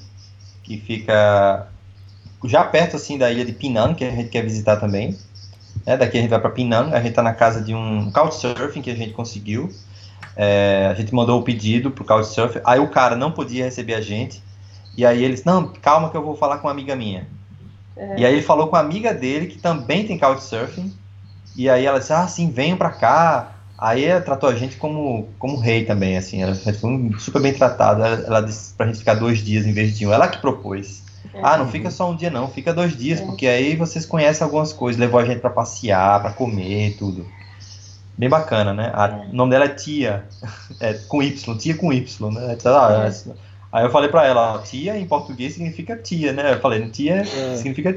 Speaker 4: que fica já perto assim da ilha de Penang, que a gente quer visitar também. né? Daqui a gente vai para Penang, a gente tá na casa de um couchsurfing que a gente conseguiu. É, a gente mandou o pedido pro couchsurfing, aí o cara não podia receber a gente, e aí eles, não, calma que eu vou falar com uma amiga minha. E aí ele falou com a amiga dele, que também tem couchsurfing, e aí ela disse, ah, sim, venham pra cá. Aí ela tratou a gente como, como rei também, assim, ela foi super bem tratada. Ela, ela disse pra gente ficar dois dias em vez de um. Ela que propôs.
Speaker 5: É.
Speaker 4: Ah, não fica só um dia não, fica dois dias,
Speaker 5: É.
Speaker 4: porque aí vocês conhecem algumas coisas. Levou a gente pra passear, pra comer, tudo. Bem bacana, né? A- O nome dela é Tia, é, com Y, Tia com Y, né? Então, ah,
Speaker 5: É.
Speaker 4: Aí eu falei pra ela, ó, tia em português significa tia, né? Eu falei, tia
Speaker 2: É.
Speaker 4: significa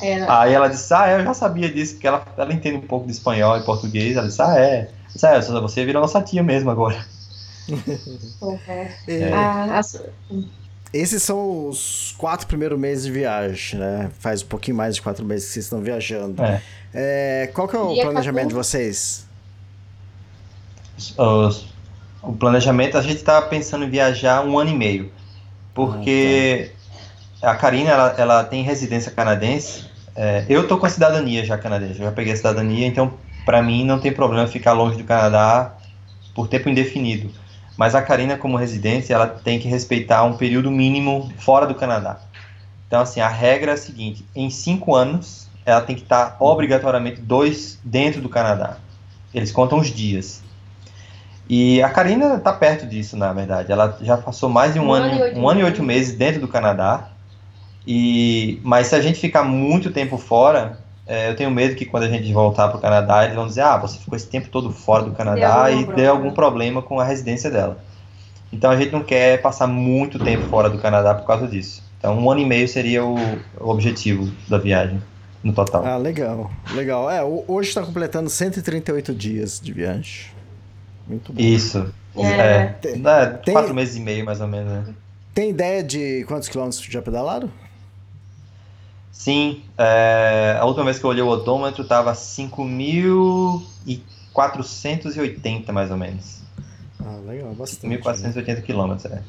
Speaker 5: É,
Speaker 4: Aí ela disse, ah, eu já sabia disso, porque ela, ela entende um pouco de espanhol e português. Ela disse, ah, é. Disse, é, só- você virou nossa tia mesmo agora.
Speaker 5: é.
Speaker 2: É,
Speaker 5: Ah, as-
Speaker 2: Esses são os quatro primeiros meses de viagem, né? Faz um pouquinho mais de quatro meses que vocês estão viajando.
Speaker 4: É.
Speaker 2: É, qual que é o
Speaker 5: Dia
Speaker 2: planejamento
Speaker 5: 14.
Speaker 2: de vocês?
Speaker 4: Os- o planejamento, a gente tá pensando em viajar um ano e meio. Porque a Karina, ela, ela tem residência canadense. É, eu tô com a cidadania já canadense, eu já peguei a cidadania, então para mim não tem problema ficar longe do Canadá por tempo indefinido. Mas a Karina, como residente, ela tem que respeitar um período mínimo fora do Canadá. Então, assim, a regra é a seguinte: em cinco anos, ela tem que estar obrigatoriamente dois dentro do Canadá. Eles contam os dias. E a Karina está perto disso, na verdade. Ela já passou mais de um,
Speaker 5: Um
Speaker 4: ano,
Speaker 5: ano e oito
Speaker 4: um ano e
Speaker 5: meses.
Speaker 4: oito meses dentro do Canadá. E, mas se a gente ficar muito tempo fora, é, eu tenho medo que quando a gente voltar para o Canadá, eles vão dizer: ah, você ficou esse tempo todo fora do Canadá e
Speaker 5: problema.
Speaker 4: deu algum problema com a residência dela. Então a gente não quer passar muito tempo fora do Canadá por causa disso. Então um ano e meio seria o, o objetivo da viagem no total.
Speaker 2: Ah, legal, legal. É, ho- hoje está completando 138 dias de viagem. Muito bom.
Speaker 4: Isso.
Speaker 5: É.
Speaker 4: É,
Speaker 2: Tem-
Speaker 4: é,
Speaker 2: tem-
Speaker 4: quatro meses e meio mais ou menos. Né?
Speaker 2: Tem ideia de quantos quilômetros já pedalaram?
Speaker 4: Sim, é, a última vez que eu olhei o odômetro estava 5.480 mais ou menos.
Speaker 2: Ah, legal, bastante.
Speaker 4: 5.480 quilômetros, é.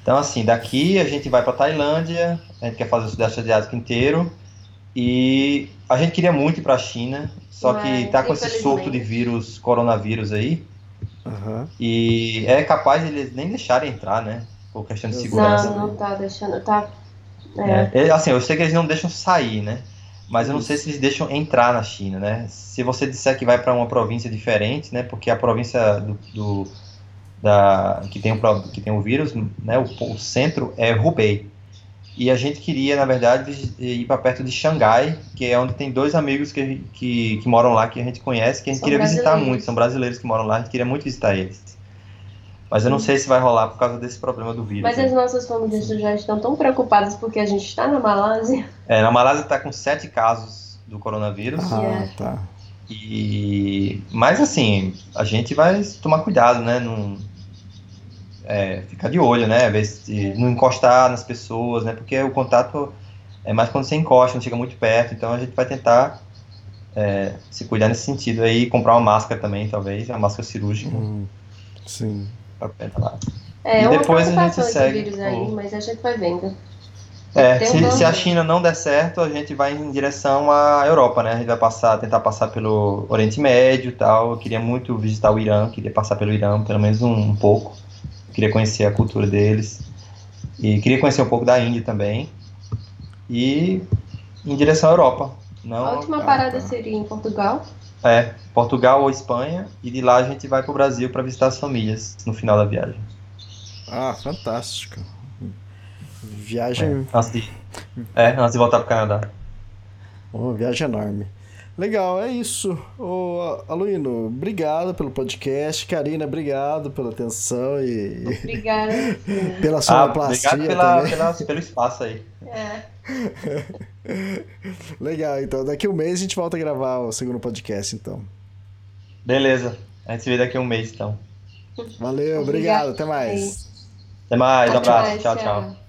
Speaker 4: Então, assim, daqui a gente vai para Tailândia, a gente quer fazer o Sudeste Asiático inteiro, e a gente queria muito ir para a China, só que tá com esse surto de vírus, coronavírus aí,
Speaker 2: Aham.
Speaker 4: e é capaz de eles nem deixarem entrar, né? Por questão de segurança.
Speaker 5: Não, não tá deixando. Tá. É.
Speaker 4: É, é, assim, eu sei que eles não deixam sair, né? Mas eu não sei se eles deixam entrar na China, né? Se você disser que vai para uma província diferente, né? Porque a província do, do- da que tem o que tem o vírus, né? O, o centro é Hubei. E a gente queria, na verdade, ir para perto de Xangai, que é onde tem dois amigos que, que, que moram lá, que a gente conhece, que a gente
Speaker 5: São
Speaker 4: queria visitar muito. São brasileiros que moram lá, a gente queria muito visitar eles. Mas eu não sei se vai rolar por causa desse problema do vírus.
Speaker 5: Mas
Speaker 4: né?
Speaker 5: as nossas famílias já estão tão preocupadas porque a gente está na Malásia.
Speaker 4: É, na Malásia está com sete casos do coronavírus.
Speaker 2: Ah,
Speaker 5: Yeah.
Speaker 2: tá.
Speaker 4: E mas assim, a gente vai tomar cuidado, né? Não é, ficar de olho, né? Ver se não encostar nas pessoas, né? Porque o contato é mais quando você encosta, não chega muito perto. Então a gente vai tentar é, se cuidar nesse sentido aí, comprar uma máscara também, talvez, uma máscara cirúrgica
Speaker 2: Hum, sim.
Speaker 4: Lá.
Speaker 5: É
Speaker 4: E depois a gente segue
Speaker 5: vírus aí,
Speaker 4: o-
Speaker 5: mas a gente vai vendo.
Speaker 4: É,
Speaker 5: Tem um
Speaker 4: se, se a. China não der certo, a gente vai em direção à Europa, né? A gente vai passar, tentar passar pelo Oriente Médio e tal. Eu queria muito visitar o Irã, queria passar pelo Irã, pelo menos um, um pouco. Queria conhecer a cultura deles. E queria conhecer um pouco da Índia também. E em direção à Europa. Não,
Speaker 5: A última parada seria em Portugal.
Speaker 4: É, Portugal ou Espanha. E de lá a gente vai pro Brasil para visitar as famílias no final da viagem.
Speaker 2: Ah, fantástico. Viagem,
Speaker 4: Antes de, é, antes de voltar pro Canadá.
Speaker 2: oh, viagem enorme. Legal, é isso. Ô, Aluino, obrigado pelo podcast. Karina, obrigado pela atenção e
Speaker 5: Obrigada.
Speaker 2: pela
Speaker 4: Ah,
Speaker 2: sonoplastia
Speaker 4: obrigado pela, pela, pelo espaço aí.
Speaker 5: É.
Speaker 2: Legal, então daqui a um mês a gente volta a gravar o segundo podcast, então.
Speaker 4: Beleza. A gente se vê daqui a um mês, então.
Speaker 2: Valeu,
Speaker 5: Obrigada.
Speaker 2: obrigado, até mais.
Speaker 4: Até mais, um
Speaker 5: Até
Speaker 4: abraço.
Speaker 5: mais,
Speaker 4: tchau. tchau.